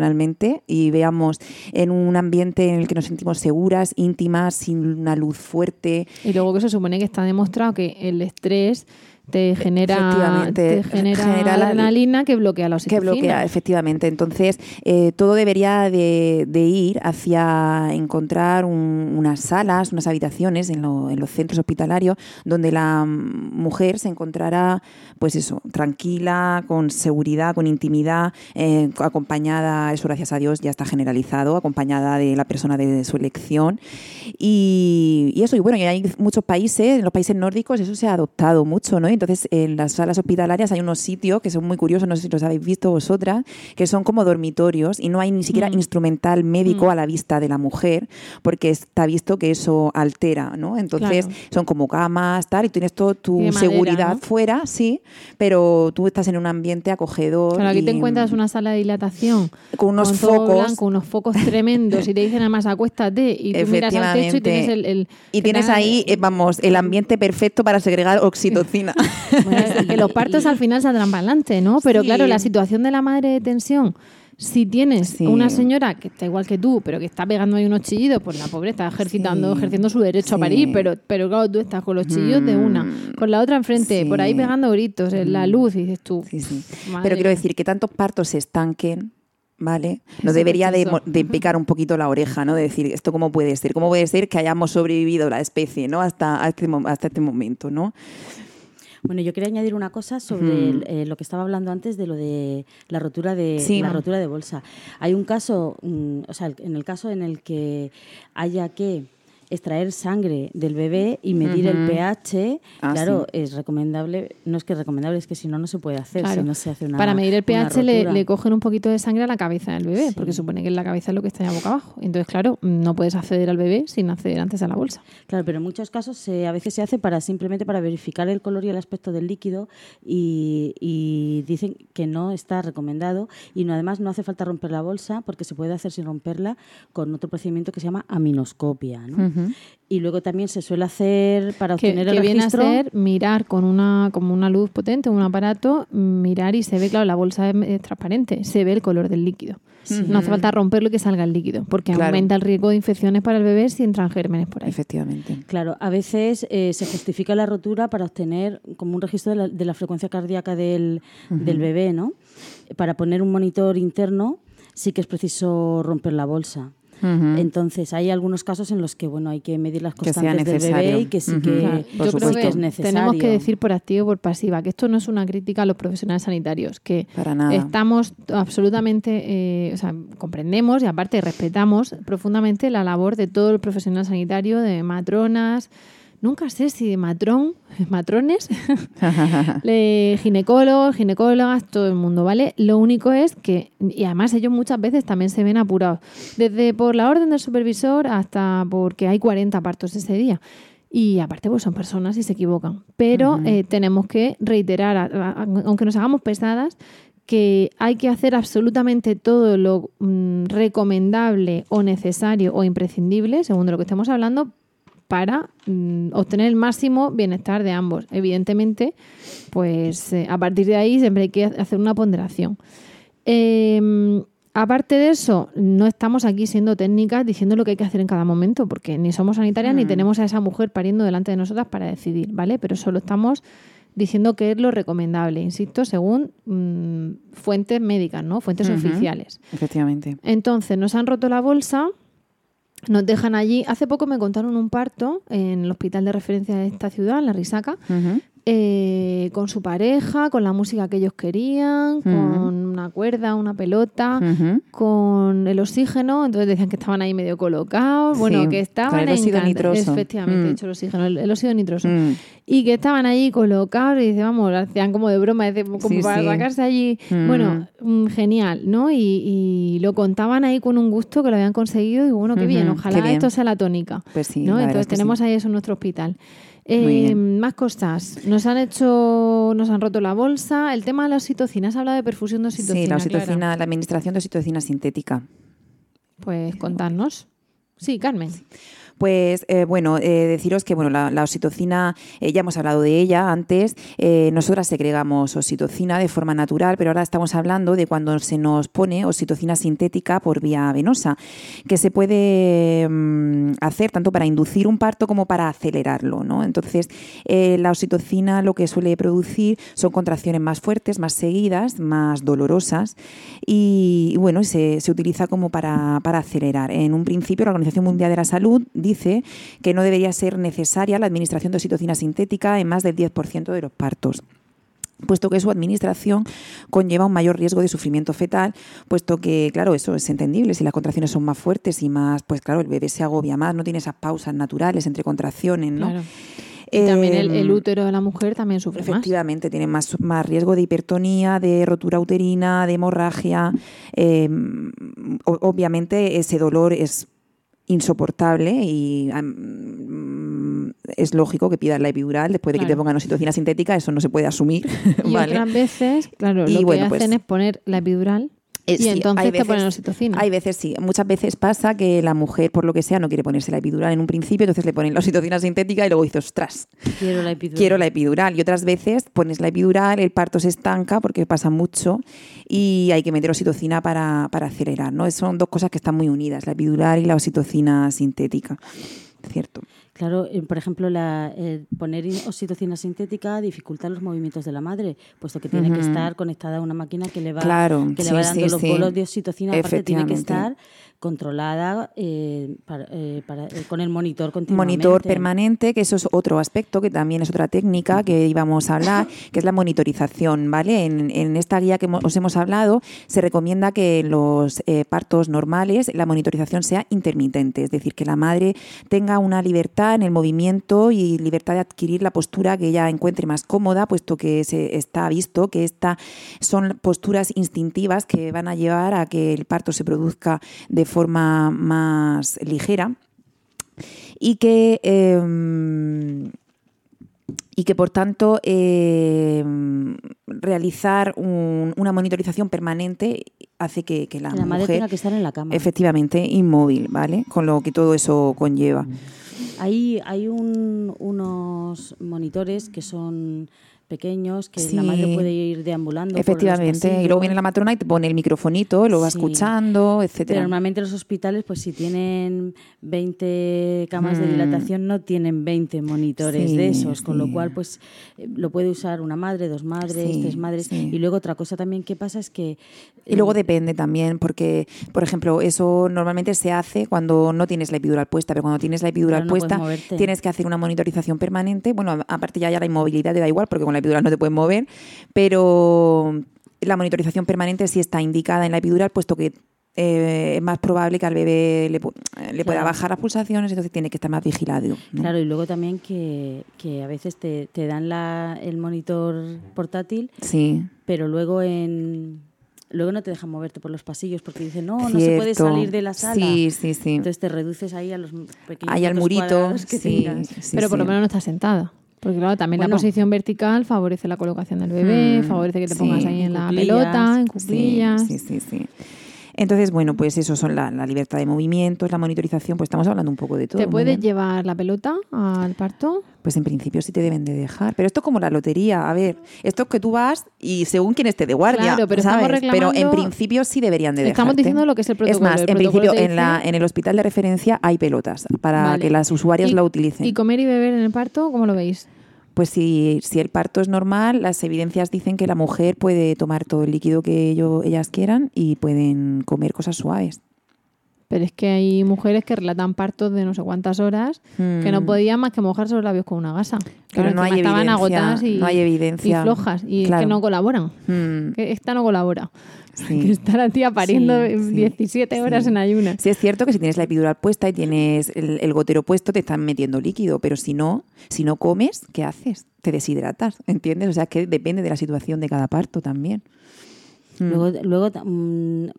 y veamos en un ambiente en el que nos sentimos seguras, íntimas, sin una luz fuerte. Y luego que se supone que está demostrado que el estrés te genera, te genera, adrenalina que bloquea la que oxitocina. bloquea, efectivamente. Entonces, eh, todo debería de, de ir hacia encontrar un- unas salas, unas habitaciones en, lo- en los centros hospitalarios donde la mujer se encontrará, pues eso, tranquila, con seguridad, con intimidad, eh, acompañada, eso gracias a Dios ya está generalizado, acompañada de la persona de su elección. Y, y eso, y bueno, y hay muchos países, en los países nórdicos eso se ha adoptado mucho, ¿no? Y Entonces, en las salas hospitalarias hay unos sitios que son muy curiosos, no sé si los habéis visto vosotras, que son como dormitorios y no hay ni siquiera Mm. instrumental médico Mm. a la vista de la mujer, porque está visto que eso altera, ¿no? Entonces, Claro. son como camas, tal, y tienes toda tu madera, seguridad ¿no? fuera, sí, pero tú estás en un ambiente acogedor. Claro, aquí te encuentras una sala de dilatación con unos focos. blanco, unos focos tremendos y te dicen además acuéstate y tú miras al techo y tienes el... el- y tienes ahí, eh, vamos, el ambiente perfecto para segregar oxitocina. Bueno, es que los partos al final saldrán para adelante, ¿no? Pero Sí. claro, la situación de la madre de tensión, si tienes Sí. una señora que está igual que tú, pero que está pegando ahí unos chillidos, pues la pobre está ejercitando, Sí. ejerciendo su derecho a parir, pero, pero claro, tú estás con los chillos de una, Mm. con la otra enfrente, por ahí pegando gritos en la luz y dices tú, Sí, sí. madre Pero quiero decir que tantos partos se estanquen, ¿vale? Nos debería de, de picar un poquito la oreja, ¿no? De decir, ¿esto cómo puede ser? ¿Cómo puede ser que hayamos sobrevivido la especie, ¿no? Hasta, a este, hasta este momento, ¿no? Bueno, yo quería añadir una cosa sobre el- eh, lo que estaba hablando antes de lo de la rotura de Sí. la rotura de bolsa. Hay un caso, mm, o sea, en el caso en el que haya que extraer sangre del bebé y medir el pH, Ah, claro, sí. es recomendable, no es que es recomendable, es que si no, no se puede hacer, Claro. si no se hace una Para medir el pH le, cogen un poquito de sangre a la cabeza del bebé, Sí. porque supone que en la cabeza es lo que está ya boca abajo. Entonces, claro, no puedes acceder al bebé sin acceder antes a la bolsa. Claro, pero en muchos casos se, a veces se hace para simplemente para verificar el color y el aspecto del líquido y, y dicen que no está recomendado y no, además no hace falta romper la bolsa porque se puede hacer sin romperla con otro procedimiento que se llama aminoscopia. ¿no? Y luego también se suele hacer para que, obtener que el viene a ser mirar con una como una luz potente, un aparato, mirar y se ve, claro, la bolsa es, es transparente, se ve el color del líquido. No hace falta romperlo y que salga el líquido, porque Claro. aumenta el riesgo de infecciones para el bebé si entran gérmenes por ahí. Efectivamente. Claro, a veces eh, se justifica la rotura para obtener como un registro de la, de la frecuencia cardíaca del, del bebé, ¿no? Para poner un monitor interno sí que es preciso romper la bolsa. Entonces, hay algunos casos en los que bueno hay que medir las Que constantes del bebé y que sí Ujú. que, Claro, Yo creo supuesto. que es necesario. tenemos que decir por activo y por pasiva que esto no es una crítica a los profesionales sanitarios, que Para nada. estamos absolutamente, eh, o sea, comprendemos y aparte respetamos profundamente la labor de todo el profesional sanitario, de matronas, nunca sé si matrón, matrones, le- ginecólogos, ginecólogas, todo el mundo, ¿vale? Lo único es que, y además ellos muchas veces también se ven apurados, desde por la orden del supervisor hasta porque hay 40 partos ese día. Y aparte, pues son personas y se equivocan. Pero eh, tenemos que reiterar, a- a- aunque nos hagamos pesadas, que hay que hacer absolutamente todo lo mm, recomendable o necesario o imprescindible, según de lo que estemos hablando, para mm, obtener el máximo bienestar de ambos. Evidentemente, pues eh, a partir de ahí siempre hay que hacer una ponderación. Eh, aparte de eso, no estamos aquí siendo técnicas diciendo lo que hay que hacer en cada momento, porque ni somos sanitarias ni tenemos a esa mujer pariendo delante de nosotras para decidir, ¿vale? Pero solo estamos diciendo que es lo recomendable, insisto, según mm, fuentes médicas, ¿no? Fuentes oficiales. Efectivamente. Entonces, nos han roto la bolsa, nos dejan allí. Hace poco me contaron un parto en el hospital de referencia de esta ciudad, en la Risaca. Eh, con su pareja, con la música que ellos querían, con una cuerda, una pelota, con el oxígeno. Entonces decían que estaban ahí medio colocados, bueno, Sí, que estaban el óxido nitroso. Efectivamente, Mm. he dicho el oxígeno, el, el óxido nitroso. Mm. Y que estaban ahí colocados y dice, vamos, hacían como de broma, como Sí, para sí. sacarse allí. Mm. Bueno, mm, genial, ¿no? Y, y lo contaban ahí con un gusto que lo habían conseguido y bueno, qué bien, ojalá qué bien. esto sea la tónica. Pues sí, ¿no? la Entonces tenemos ahí eso en nuestro hospital. Eh, más cosas. Nos han hecho, nos han roto la bolsa. El tema de la oxitocina. Has hablado de perfusión de oxitocina. Sí, la Clara. oxitocina, la administración de oxitocina sintética. Pues contarnos. Sí, Carmen. Pues eh, bueno, eh, deciros que bueno, la, oxitocina, eh, ya hemos hablado de ella antes, nosotras segregamos oxitocina de forma natural, pero ahora estamos hablando de cuando se nos pone oxitocina sintética por vía venosa, que se puede mm, hacer tanto para inducir un parto como para acelerarlo. ¿no? Entonces, la oxitocina lo que suele producir son contracciones más fuertes, más seguidas, más dolorosas y, y, bueno, se, se utiliza como para, para acelerar. En un principio, la Organización Mundial de la Salud dice que no debería ser necesaria la administración de oxitocina sintética en más del 10% de los partos puesto que su administración conlleva un mayor riesgo de sufrimiento fetal, puesto que, claro, eso es entendible, si las contracciones son más fuertes y más, pues claro, el bebé se agobia más, no tiene esas pausas naturales entre contracciones, ¿no? Claro. Y también el, el Em, útero de la mujer también sufre más. Efectivamente, tiene más, más riesgo de hipertonía, de rotura uterina, de hemorragia. Eh, o- obviamente ese dolor es insoportable y am, es lógico que pidas la epidural después de que te pongan oxitocina sintética, eso no se puede asumir. Y ¿vale? otras veces, claro, Y lo bueno, que pues- hacen es poner la epidural Eh, y sí, entonces hay te ponen veces- oxitocina. Hay veces sí, muchas veces pasa que la mujer, por lo que sea, no quiere ponerse la epidural en un principio, entonces le ponen la oxitocina sintética y luego dice, ostras, Quiero la epidural. quiero la epidural. Y otras veces pones la epidural, el parto se estanca porque pasa mucho y hay que meter oxitocina para, para acelerar. ¿no? Son dos cosas que están muy unidas, la epidural y la oxitocina sintética. Cierto. Claro, eh, por ejemplo, la, eh, poner in- oxitocina sintética dificulta los movimientos de la madre, puesto que tiene que estar conectada a una máquina que le va, Claro, que le sí, va dando sí, los sí. bolos de oxitocina. Aparte, tiene que estar controlada eh, para- eh, para- eh, con el monitor continuamente. Monitor permanente, que eso es otro aspecto, que también es otra técnica que íbamos a hablar, que es la monitorización, ¿vale? En, en esta guía que os hemos hablado, se recomienda que los eh, partos normales la monitorización sea intermitente, es decir, que la madre tenga una libertad en el movimiento y libertad de adquirir la postura que ella encuentre más cómoda, puesto que se está visto que estas son posturas instintivas que van a llevar a que el parto se produzca de forma más ligera y que eh, y que por tanto eh, realizar un- una monitorización permanente hace que, que la, madre mujer tenga que estar en la cama. efectivamente inmóvil, ¿vale? Con lo que todo eso conlleva. Hay, hay un- unos monitores que son pequeños, que Sí. la madre puede ir deambulando. por los Efectivamente, y luego viene la matrona y te pone el microfonito, lo va Sí. escuchando, Pero etcétera. normalmente los hospitales, pues si tienen 20 camas de Mm. dilatación, no tienen 20 monitores Sí, de esos, con lo cual, pues eh, lo puede usar una madre, dos madres, tres madres. Y luego otra cosa también que pasa es que... Y luego eh, depende también, porque, por ejemplo, eso normalmente se hace cuando no tienes la epidural puesta, pero cuando tienes la epidural no puesta, tienes que hacer una monitorización permanente. Bueno, aparte ya, ya la inmovilidad te da igual, porque con la epidural no te puedes mover, pero la monitorización permanente sí está indicada en la epidural, puesto que eh, es más probable que al bebé le, pu- le pueda Claro. bajar las pulsaciones, entonces tiene que estar más vigilado. ¿no? Claro, y luego también que, que a veces te, te dan la, el monitor portátil, Sí. pero luego en... Luego no te dejan moverte por los pasillos porque dicen, no, no se puede salir de la sala. Sí, sí, sí. Entonces te reduces ahí a los pequeños Ahí al murito, que sí, sí, Pero por lo menos no estás sentada. Porque claro, también la posición vertical favorece la colocación del bebé, Mm, favorece que te sí. pongas ahí en En la cuclillas. pelota, en cuclillas. Sí, sí, sí. Entonces, bueno, pues eso son la, la libertad de movimientos, la monitorización, pues estamos hablando un poco de todo. ¿Te puedes llevar la pelota al parto? Pues en principio sí te deben de dejar. Pero esto es como la lotería. A ver, esto es que tú vas y según quién esté de guardia. Claro, pero ¿sabes? estamos Pero en reclamando- principio sí deberían de Estamos dejarte. diciendo lo que es el protocolo. Es más, El en principio en, la, en el hospital de referencia hay pelotas para Vale. que las usuarias la utilicen. ¿Y comer y beber en el parto, cómo lo veis? Pues si, si el parto es normal, las evidencias dicen que la mujer puede tomar todo el líquido que ello- ellas quieran y pueden comer cosas suaves. Pero es que hay mujeres que relatan partos de no sé cuántas horas que no Mm. podían más que mojarse los labios con una gasa. Pero no encima hay estaban evidencia, agotadas y, no hay evidencia. y flojas. Y es Claro. que no colaboran. Mm, Que esta no colabora. sí. Que está la tía pariendo Sí, sí, 17 horas sí. en ayunas. Sí, es cierto que si tienes la epidural puesta y tienes el, el gotero puesto, te están metiendo líquido, pero si no, si no comes, ¿qué haces? Te deshidratas, ¿entiendes? O sea, que depende de la situación de cada parto también. Mm. Luego, luego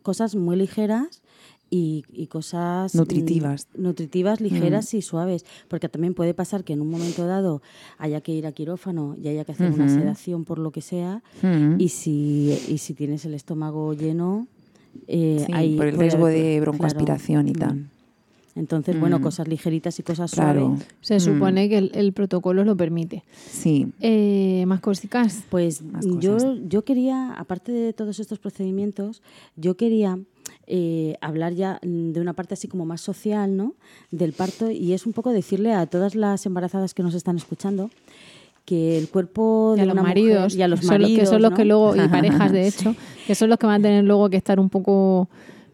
cosas muy ligeras y, y cosas mm, Nutritivas. nutritivas, ligeras y suaves. Porque también puede pasar que en un momento dado haya que ir a quirófano y haya que hacer una sedación por lo que sea. Mm. Y si, y si tienes el estómago lleno, eh, Sí, ahí por el riesgo haber- de broncoaspiración y tal. Mm. Entonces, bueno, Mm. cosas ligeritas y cosas Claro. suaves. Se Mm. supone que el, el protocolo lo permite. Sí. Eh, más cositas. Pues Más yo, yo quería, aparte de todos estos procedimientos, yo quería eh, hablar ya mm, de una parte así como más social, ¿no? Del parto y es un poco decirle a todas las embarazadas que nos están escuchando que el cuerpo Y de a los una mujer- maridos, y a los son los maridos, que son los ¿no? que luego, y parejas de hecho, que son los que van a tener luego que estar un poco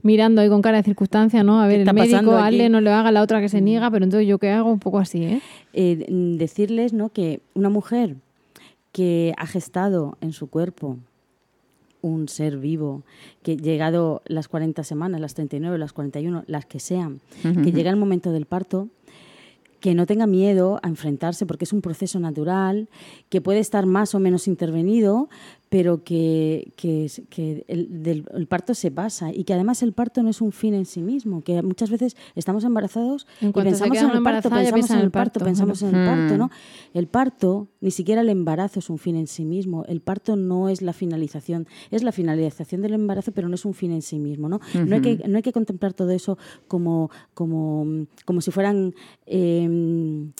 mirando ahí con cara de circunstancia, ¿no? A ver, el médico? Mm. hazle, no le haga, la otra que se niega, pero entonces yo qué hago un poco así, ¿eh? eh, mm, decirles ¿no? que una mujer que ha gestado en su cuerpo un ser vivo, que llegado las 40 semanas, las 39, las 41, las que sean, que llega el momento del parto, que no tenga miedo a enfrentarse porque es un proceso natural, que puede estar más o menos intervenido, pero que, que, el, del- el parto se pasa y que además el parto no es un fin en sí mismo, que muchas veces estamos embarazados En y pensamos en el parto, pensamos en el parto, pensamos en el parto. ¿no? El parto, ni siquiera el embarazo es un fin en sí mismo. El parto no es la finalización, es la finalización del embarazo, pero no es un fin en sí mismo, ¿no? no, hay que, no hay que contemplar todo eso como, como, como si fueran eh, in-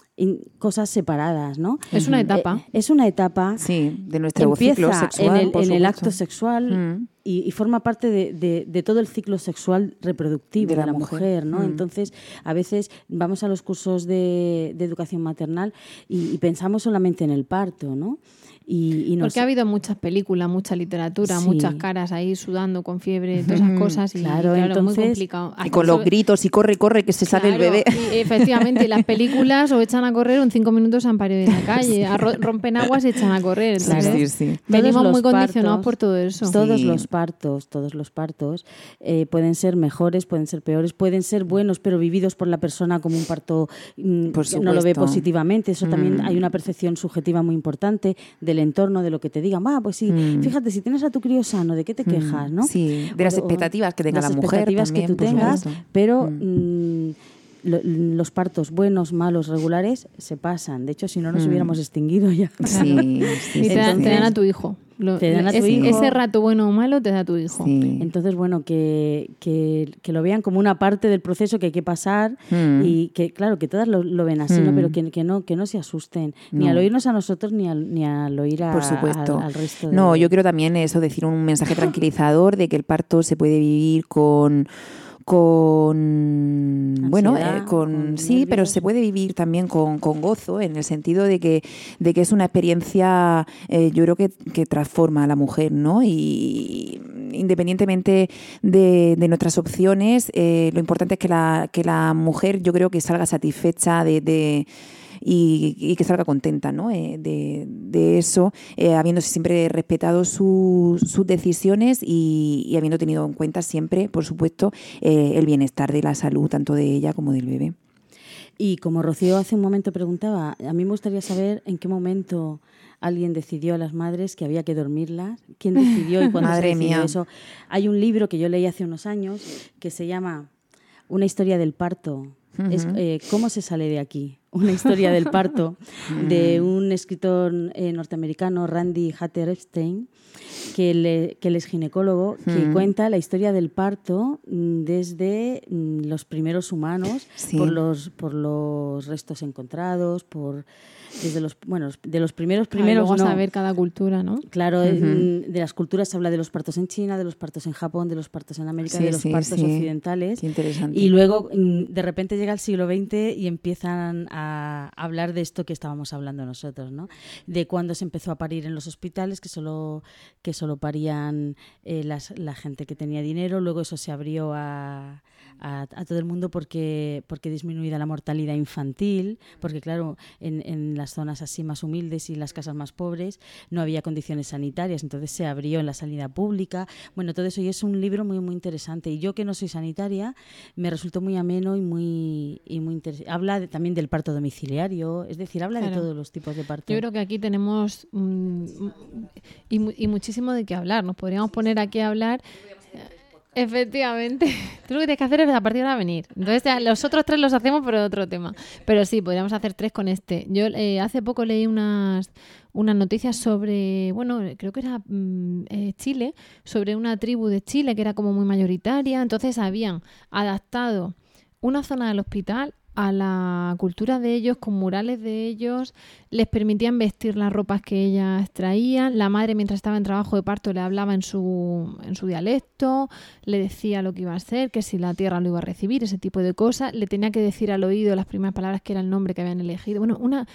cosas separadas, ¿no? Es una etapa. Eh, es una etapa. Sí, de nuestro Empieza ciclo sexual. en el, por en el supuesto. acto sexual Mm. y, y forma parte de, de- de todo el ciclo sexual reproductivo De de la la, mujer. mujer, ¿no? Mm. Entonces, a veces vamos a los cursos de, de educación maternal y, y pensamos solamente en el parto, ¿no? Y, y nos- Porque ha habido muchas películas, mucha literatura, Sí. muchas caras ahí sudando con fiebre, todas esas cosas. Y Claro, claro, es muy entonces- complicado. Y con los gritos y corre, corre, que se sale el bebé. y efectivamente, y las películas o echan a correr o en cinco minutos se han parido en la calle, rompen aguas y echan a correr. Entonces, Sí, sí. Venimos Todos muy los condicionados partos- por todo eso. Todos Sí. los partos, todos los partos eh, pueden ser mejores, pueden ser peores, pueden ser buenos, pero vividos por la persona como un parto mm, Por no lo ve positivamente. Eso también Mm. hay una percepción subjetiva muy importante del entorno, de lo que te digan. Ah, pues sí, Mm. fíjate, si tienes a tu crío sano, ¿de qué te quejas? ¿no? Sí, de las O- expectativas que tenga las la mujer expectativas también, que tú tengas, supuesto. pero Mm. mm, lo- los partos buenos, malos, regulares se pasan. De hecho, si no nos Mm. hubiéramos extinguido ya. Sí, sí, Y dan, te dan a tu hijo. Lo- Te dan a tu ese, hijo. ese rato bueno o malo te da tu hijo. Sí. Entonces, bueno, que, que, que lo vean como una parte del proceso que hay que pasar Mm. y que, claro, que todas lo, lo ven así, ¿no? Mm. pero que, que no que no se asusten, ni al oírnos a nosotros ni al, ni al oír a- Por supuesto. al, al resto. de- No, yo quiero también eso, decir un mensaje tranquilizador de que el parto se puede vivir con con bueno eh, con, con sí pero se puede vivir también con, con gozo en el sentido de que de que es una experiencia eh, yo creo que, que transforma a la mujer no y independientemente de, de nuestras opciones eh, lo importante es que la que la mujer yo creo que salga satisfecha de, de y, y que salga contenta ¿no? Eh, de, de eso, eh, habiéndose siempre respetado su- sus decisiones y, y habiendo tenido en cuenta siempre, por supuesto, eh, el bienestar de la salud tanto de ella como del bebé. Y como Rocío hace un momento preguntaba, a mí me gustaría saber en qué momento alguien decidió a las madres que había que dormirlas. ¿Quién decidió y cuándo Madre se decidió mía. eso? Hay un libro que yo leí hace unos años que se llama Una historia del parto. Es, eh, ¿Cómo se sale de aquí? Una historia del parto de un escritor eh, norteamericano, Randy Hatter Epstein, que, le- que él es ginecólogo, que cuenta la historia del parto mm, desde mm, los primeros humanos, Sí. por, los, por los restos encontrados, por desde los bueno de los primeros primeros Luego a no. saber cada cultura, ¿no? Claro, mm, de las culturas se habla de los partos en China, de los partos en Japón, de los partos en América, Sí, de los sí, partos sí. occidentales. Qué interesante. Y luego mm, de repente llega el siglo XX y empiezan a hablar de esto que estábamos hablando nosotros, ¿no? De cuando se empezó a parir en los hospitales, que solo, que solo parían eh, las- la gente que tenía dinero, luego eso se abrió a, a- a todo el mundo porque, porque disminuida la mortalidad infantil, porque claro, en, en las zonas así más humildes y las casas más pobres no había condiciones sanitarias, entonces se abrió en la sanidad pública. Bueno, todo eso y es un libro muy muy interesante. Y yo que no soy sanitaria, me resultó muy ameno y muy, y muy interesante. Habla de- también del parto domiciliario, es decir, habla de todos los tipos de parto. Yo creo que aquí tenemos mm, y, y muchísimo de qué hablar. Nos podríamos poner aquí a hablar. Efectivamente. Tú lo que tienes que hacer es a partir de ahora venir. Entonces, los otros tres los hacemos, pero otro tema. Pero sí, podríamos hacer tres con este. Yo eh, hace poco leí unas, unas noticias sobre, bueno, creo que era mm, eh, Chile, sobre una tribu de Chile que era como muy mayoritaria. Entonces, habían adaptado una zona del hospital a la cultura de ellos, con murales de ellos, les permitían vestir las ropas que ellas traían, la madre mientras estaba en trabajo de parto le hablaba en su, en su dialecto, le decía lo que iba a hacer, que si la tierra lo iba a recibir, ese tipo de cosas, le tenía que decir al oído las primeras palabras que era el nombre que habían elegido, bueno, una,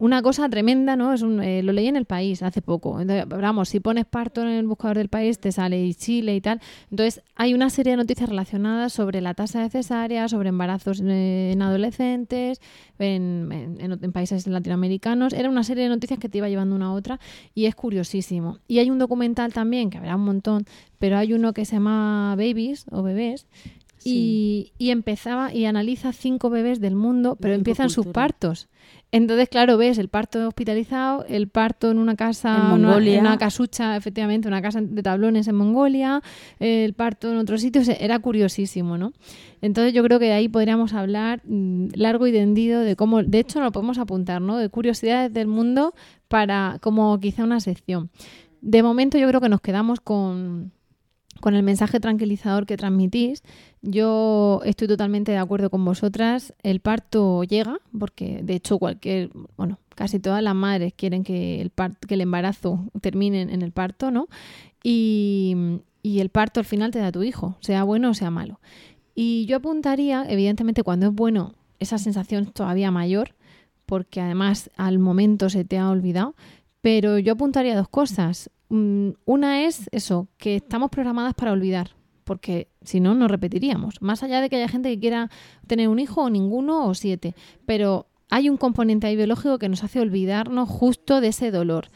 una cosa tremenda, ¿no? Es un, eh, lo leí en el país hace poco. Entonces, vamos, si pones parto en el buscador del país, te sale y Chile y tal. Entonces, hay una serie de noticias relacionadas sobre la tasa de cesárea, sobre embarazos eh, en adolescentes, en, en- en- en países latinoamericanos. Era una serie de noticias que te iba llevando una a otra y es curiosísimo. Y hay un documental también, que habrá un montón, pero hay uno que se llama Babies o Bebés. Y, y empezaba y analiza cinco bebés del mundo, pero empiezan sus partos. Entonces, claro, ves el parto hospitalizado, el parto en una casa, En una- Mongolia. en una casucha, efectivamente, una casa de tablones en Mongolia, el parto en otros sitios, era curiosísimo, ¿no? Entonces yo creo que de ahí podríamos hablar mm, largo y tendido de cómo, de hecho lo podemos apuntar, ¿no? De curiosidades del mundo para como quizá una sección. De momento yo creo que nos quedamos con, con el mensaje tranquilizador que transmitís. Yo estoy totalmente de acuerdo con vosotras. El parto llega, porque de hecho cualquier, bueno, casi todas las madres quieren que el, par- que el embarazo termine en el parto, ¿no? Y, y el parto al final te da tu hijo, sea bueno o sea malo. Y yo apuntaría, evidentemente, cuando es bueno, esa sensación es todavía mayor, porque además al momento se te ha olvidado. Pero yo apuntaría dos cosas. Mm, Una es eso, que estamos programadas para olvidar, porque si no, no repetiríamos. Más allá de que haya gente que quiera tener un hijo o ninguno o siete, pero hay un componente ahí biológico que nos hace olvidarnos justo de ese dolor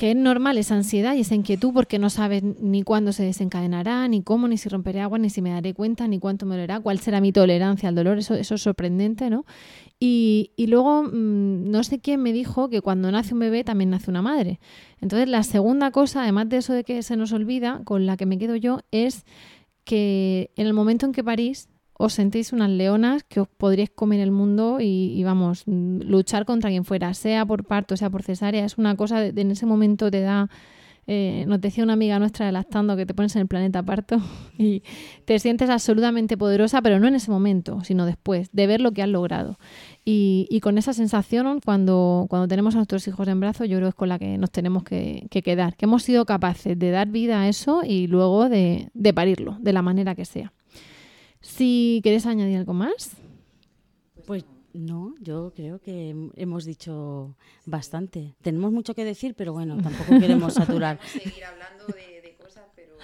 que es normal esa ansiedad y esa inquietud porque no sabes ni cuándo se desencadenará, ni cómo, ni si romperé agua, ni si me daré cuenta, ni cuánto me dolerá, cuál será mi tolerancia al dolor, eso, eso es sorprendente, ¿no? Y, y luego, mm, no sé quién me dijo que cuando nace un bebé también nace una madre. Entonces, la segunda cosa, además de eso de que se nos olvida, con la que me quedo yo, es que en el momento en que parís, os sentís unas leonas que os podríais comer el mundo y, vamos, luchar contra quien fuera, sea por parto, sea por cesárea, es una cosa, de, en ese momento te da, eh, nos decía una amiga nuestra de lactando que te pones en el planeta parto y te sientes absolutamente poderosa, pero no en ese momento, sino después, de ver lo que has logrado. Y, y con esa sensación, cuando, cuando tenemos a nuestros hijos en brazos, yo creo que es con la que nos tenemos que, que quedar, que hemos sido capaces de dar vida a eso y luego de, de parirlo, de la manera que sea. Si quieres añadir algo más. Pues no, yo creo que hem- hemos dicho bastante. Tenemos mucho que decir, pero bueno, tampoco queremos saturar. Seguir hablando de, de cosas, pero...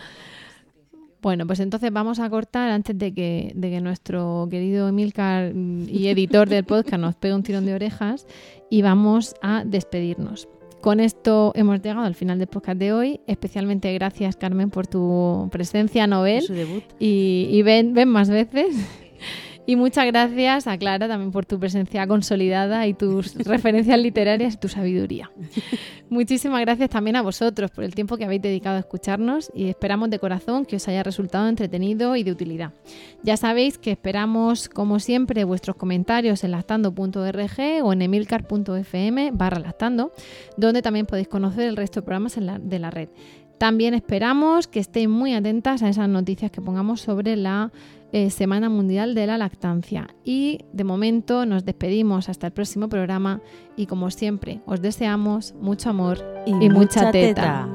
Bueno, pues entonces vamos a cortar antes de que, de que nuestro querido Emilcar y editor del podcast nos pegue un tirón de orejas y vamos a despedirnos. Con esto hemos llegado al final del podcast de hoy. Especialmente gracias, Carmen, por tu presencia, Nobel. Su debut. Y, y ven, ven más veces. Y muchas gracias a Clara también por tu presencia consolidada y tus referencias literarias y tu sabiduría. Muchísimas gracias también a vosotros por el tiempo que habéis dedicado a escucharnos y esperamos de corazón que os haya resultado entretenido y de utilidad. Ya sabéis que esperamos, como siempre, vuestros comentarios en lactando.org o en emilcar.fm barra lactando, donde también podéis conocer el resto de programas en la- de la red. También esperamos que estéis muy atentas a esas noticias que pongamos sobre la eh, Semana Mundial de la Lactancia. Y de momento nos despedimos hasta el próximo programa y como siempre os deseamos mucho amor y, mucha teta.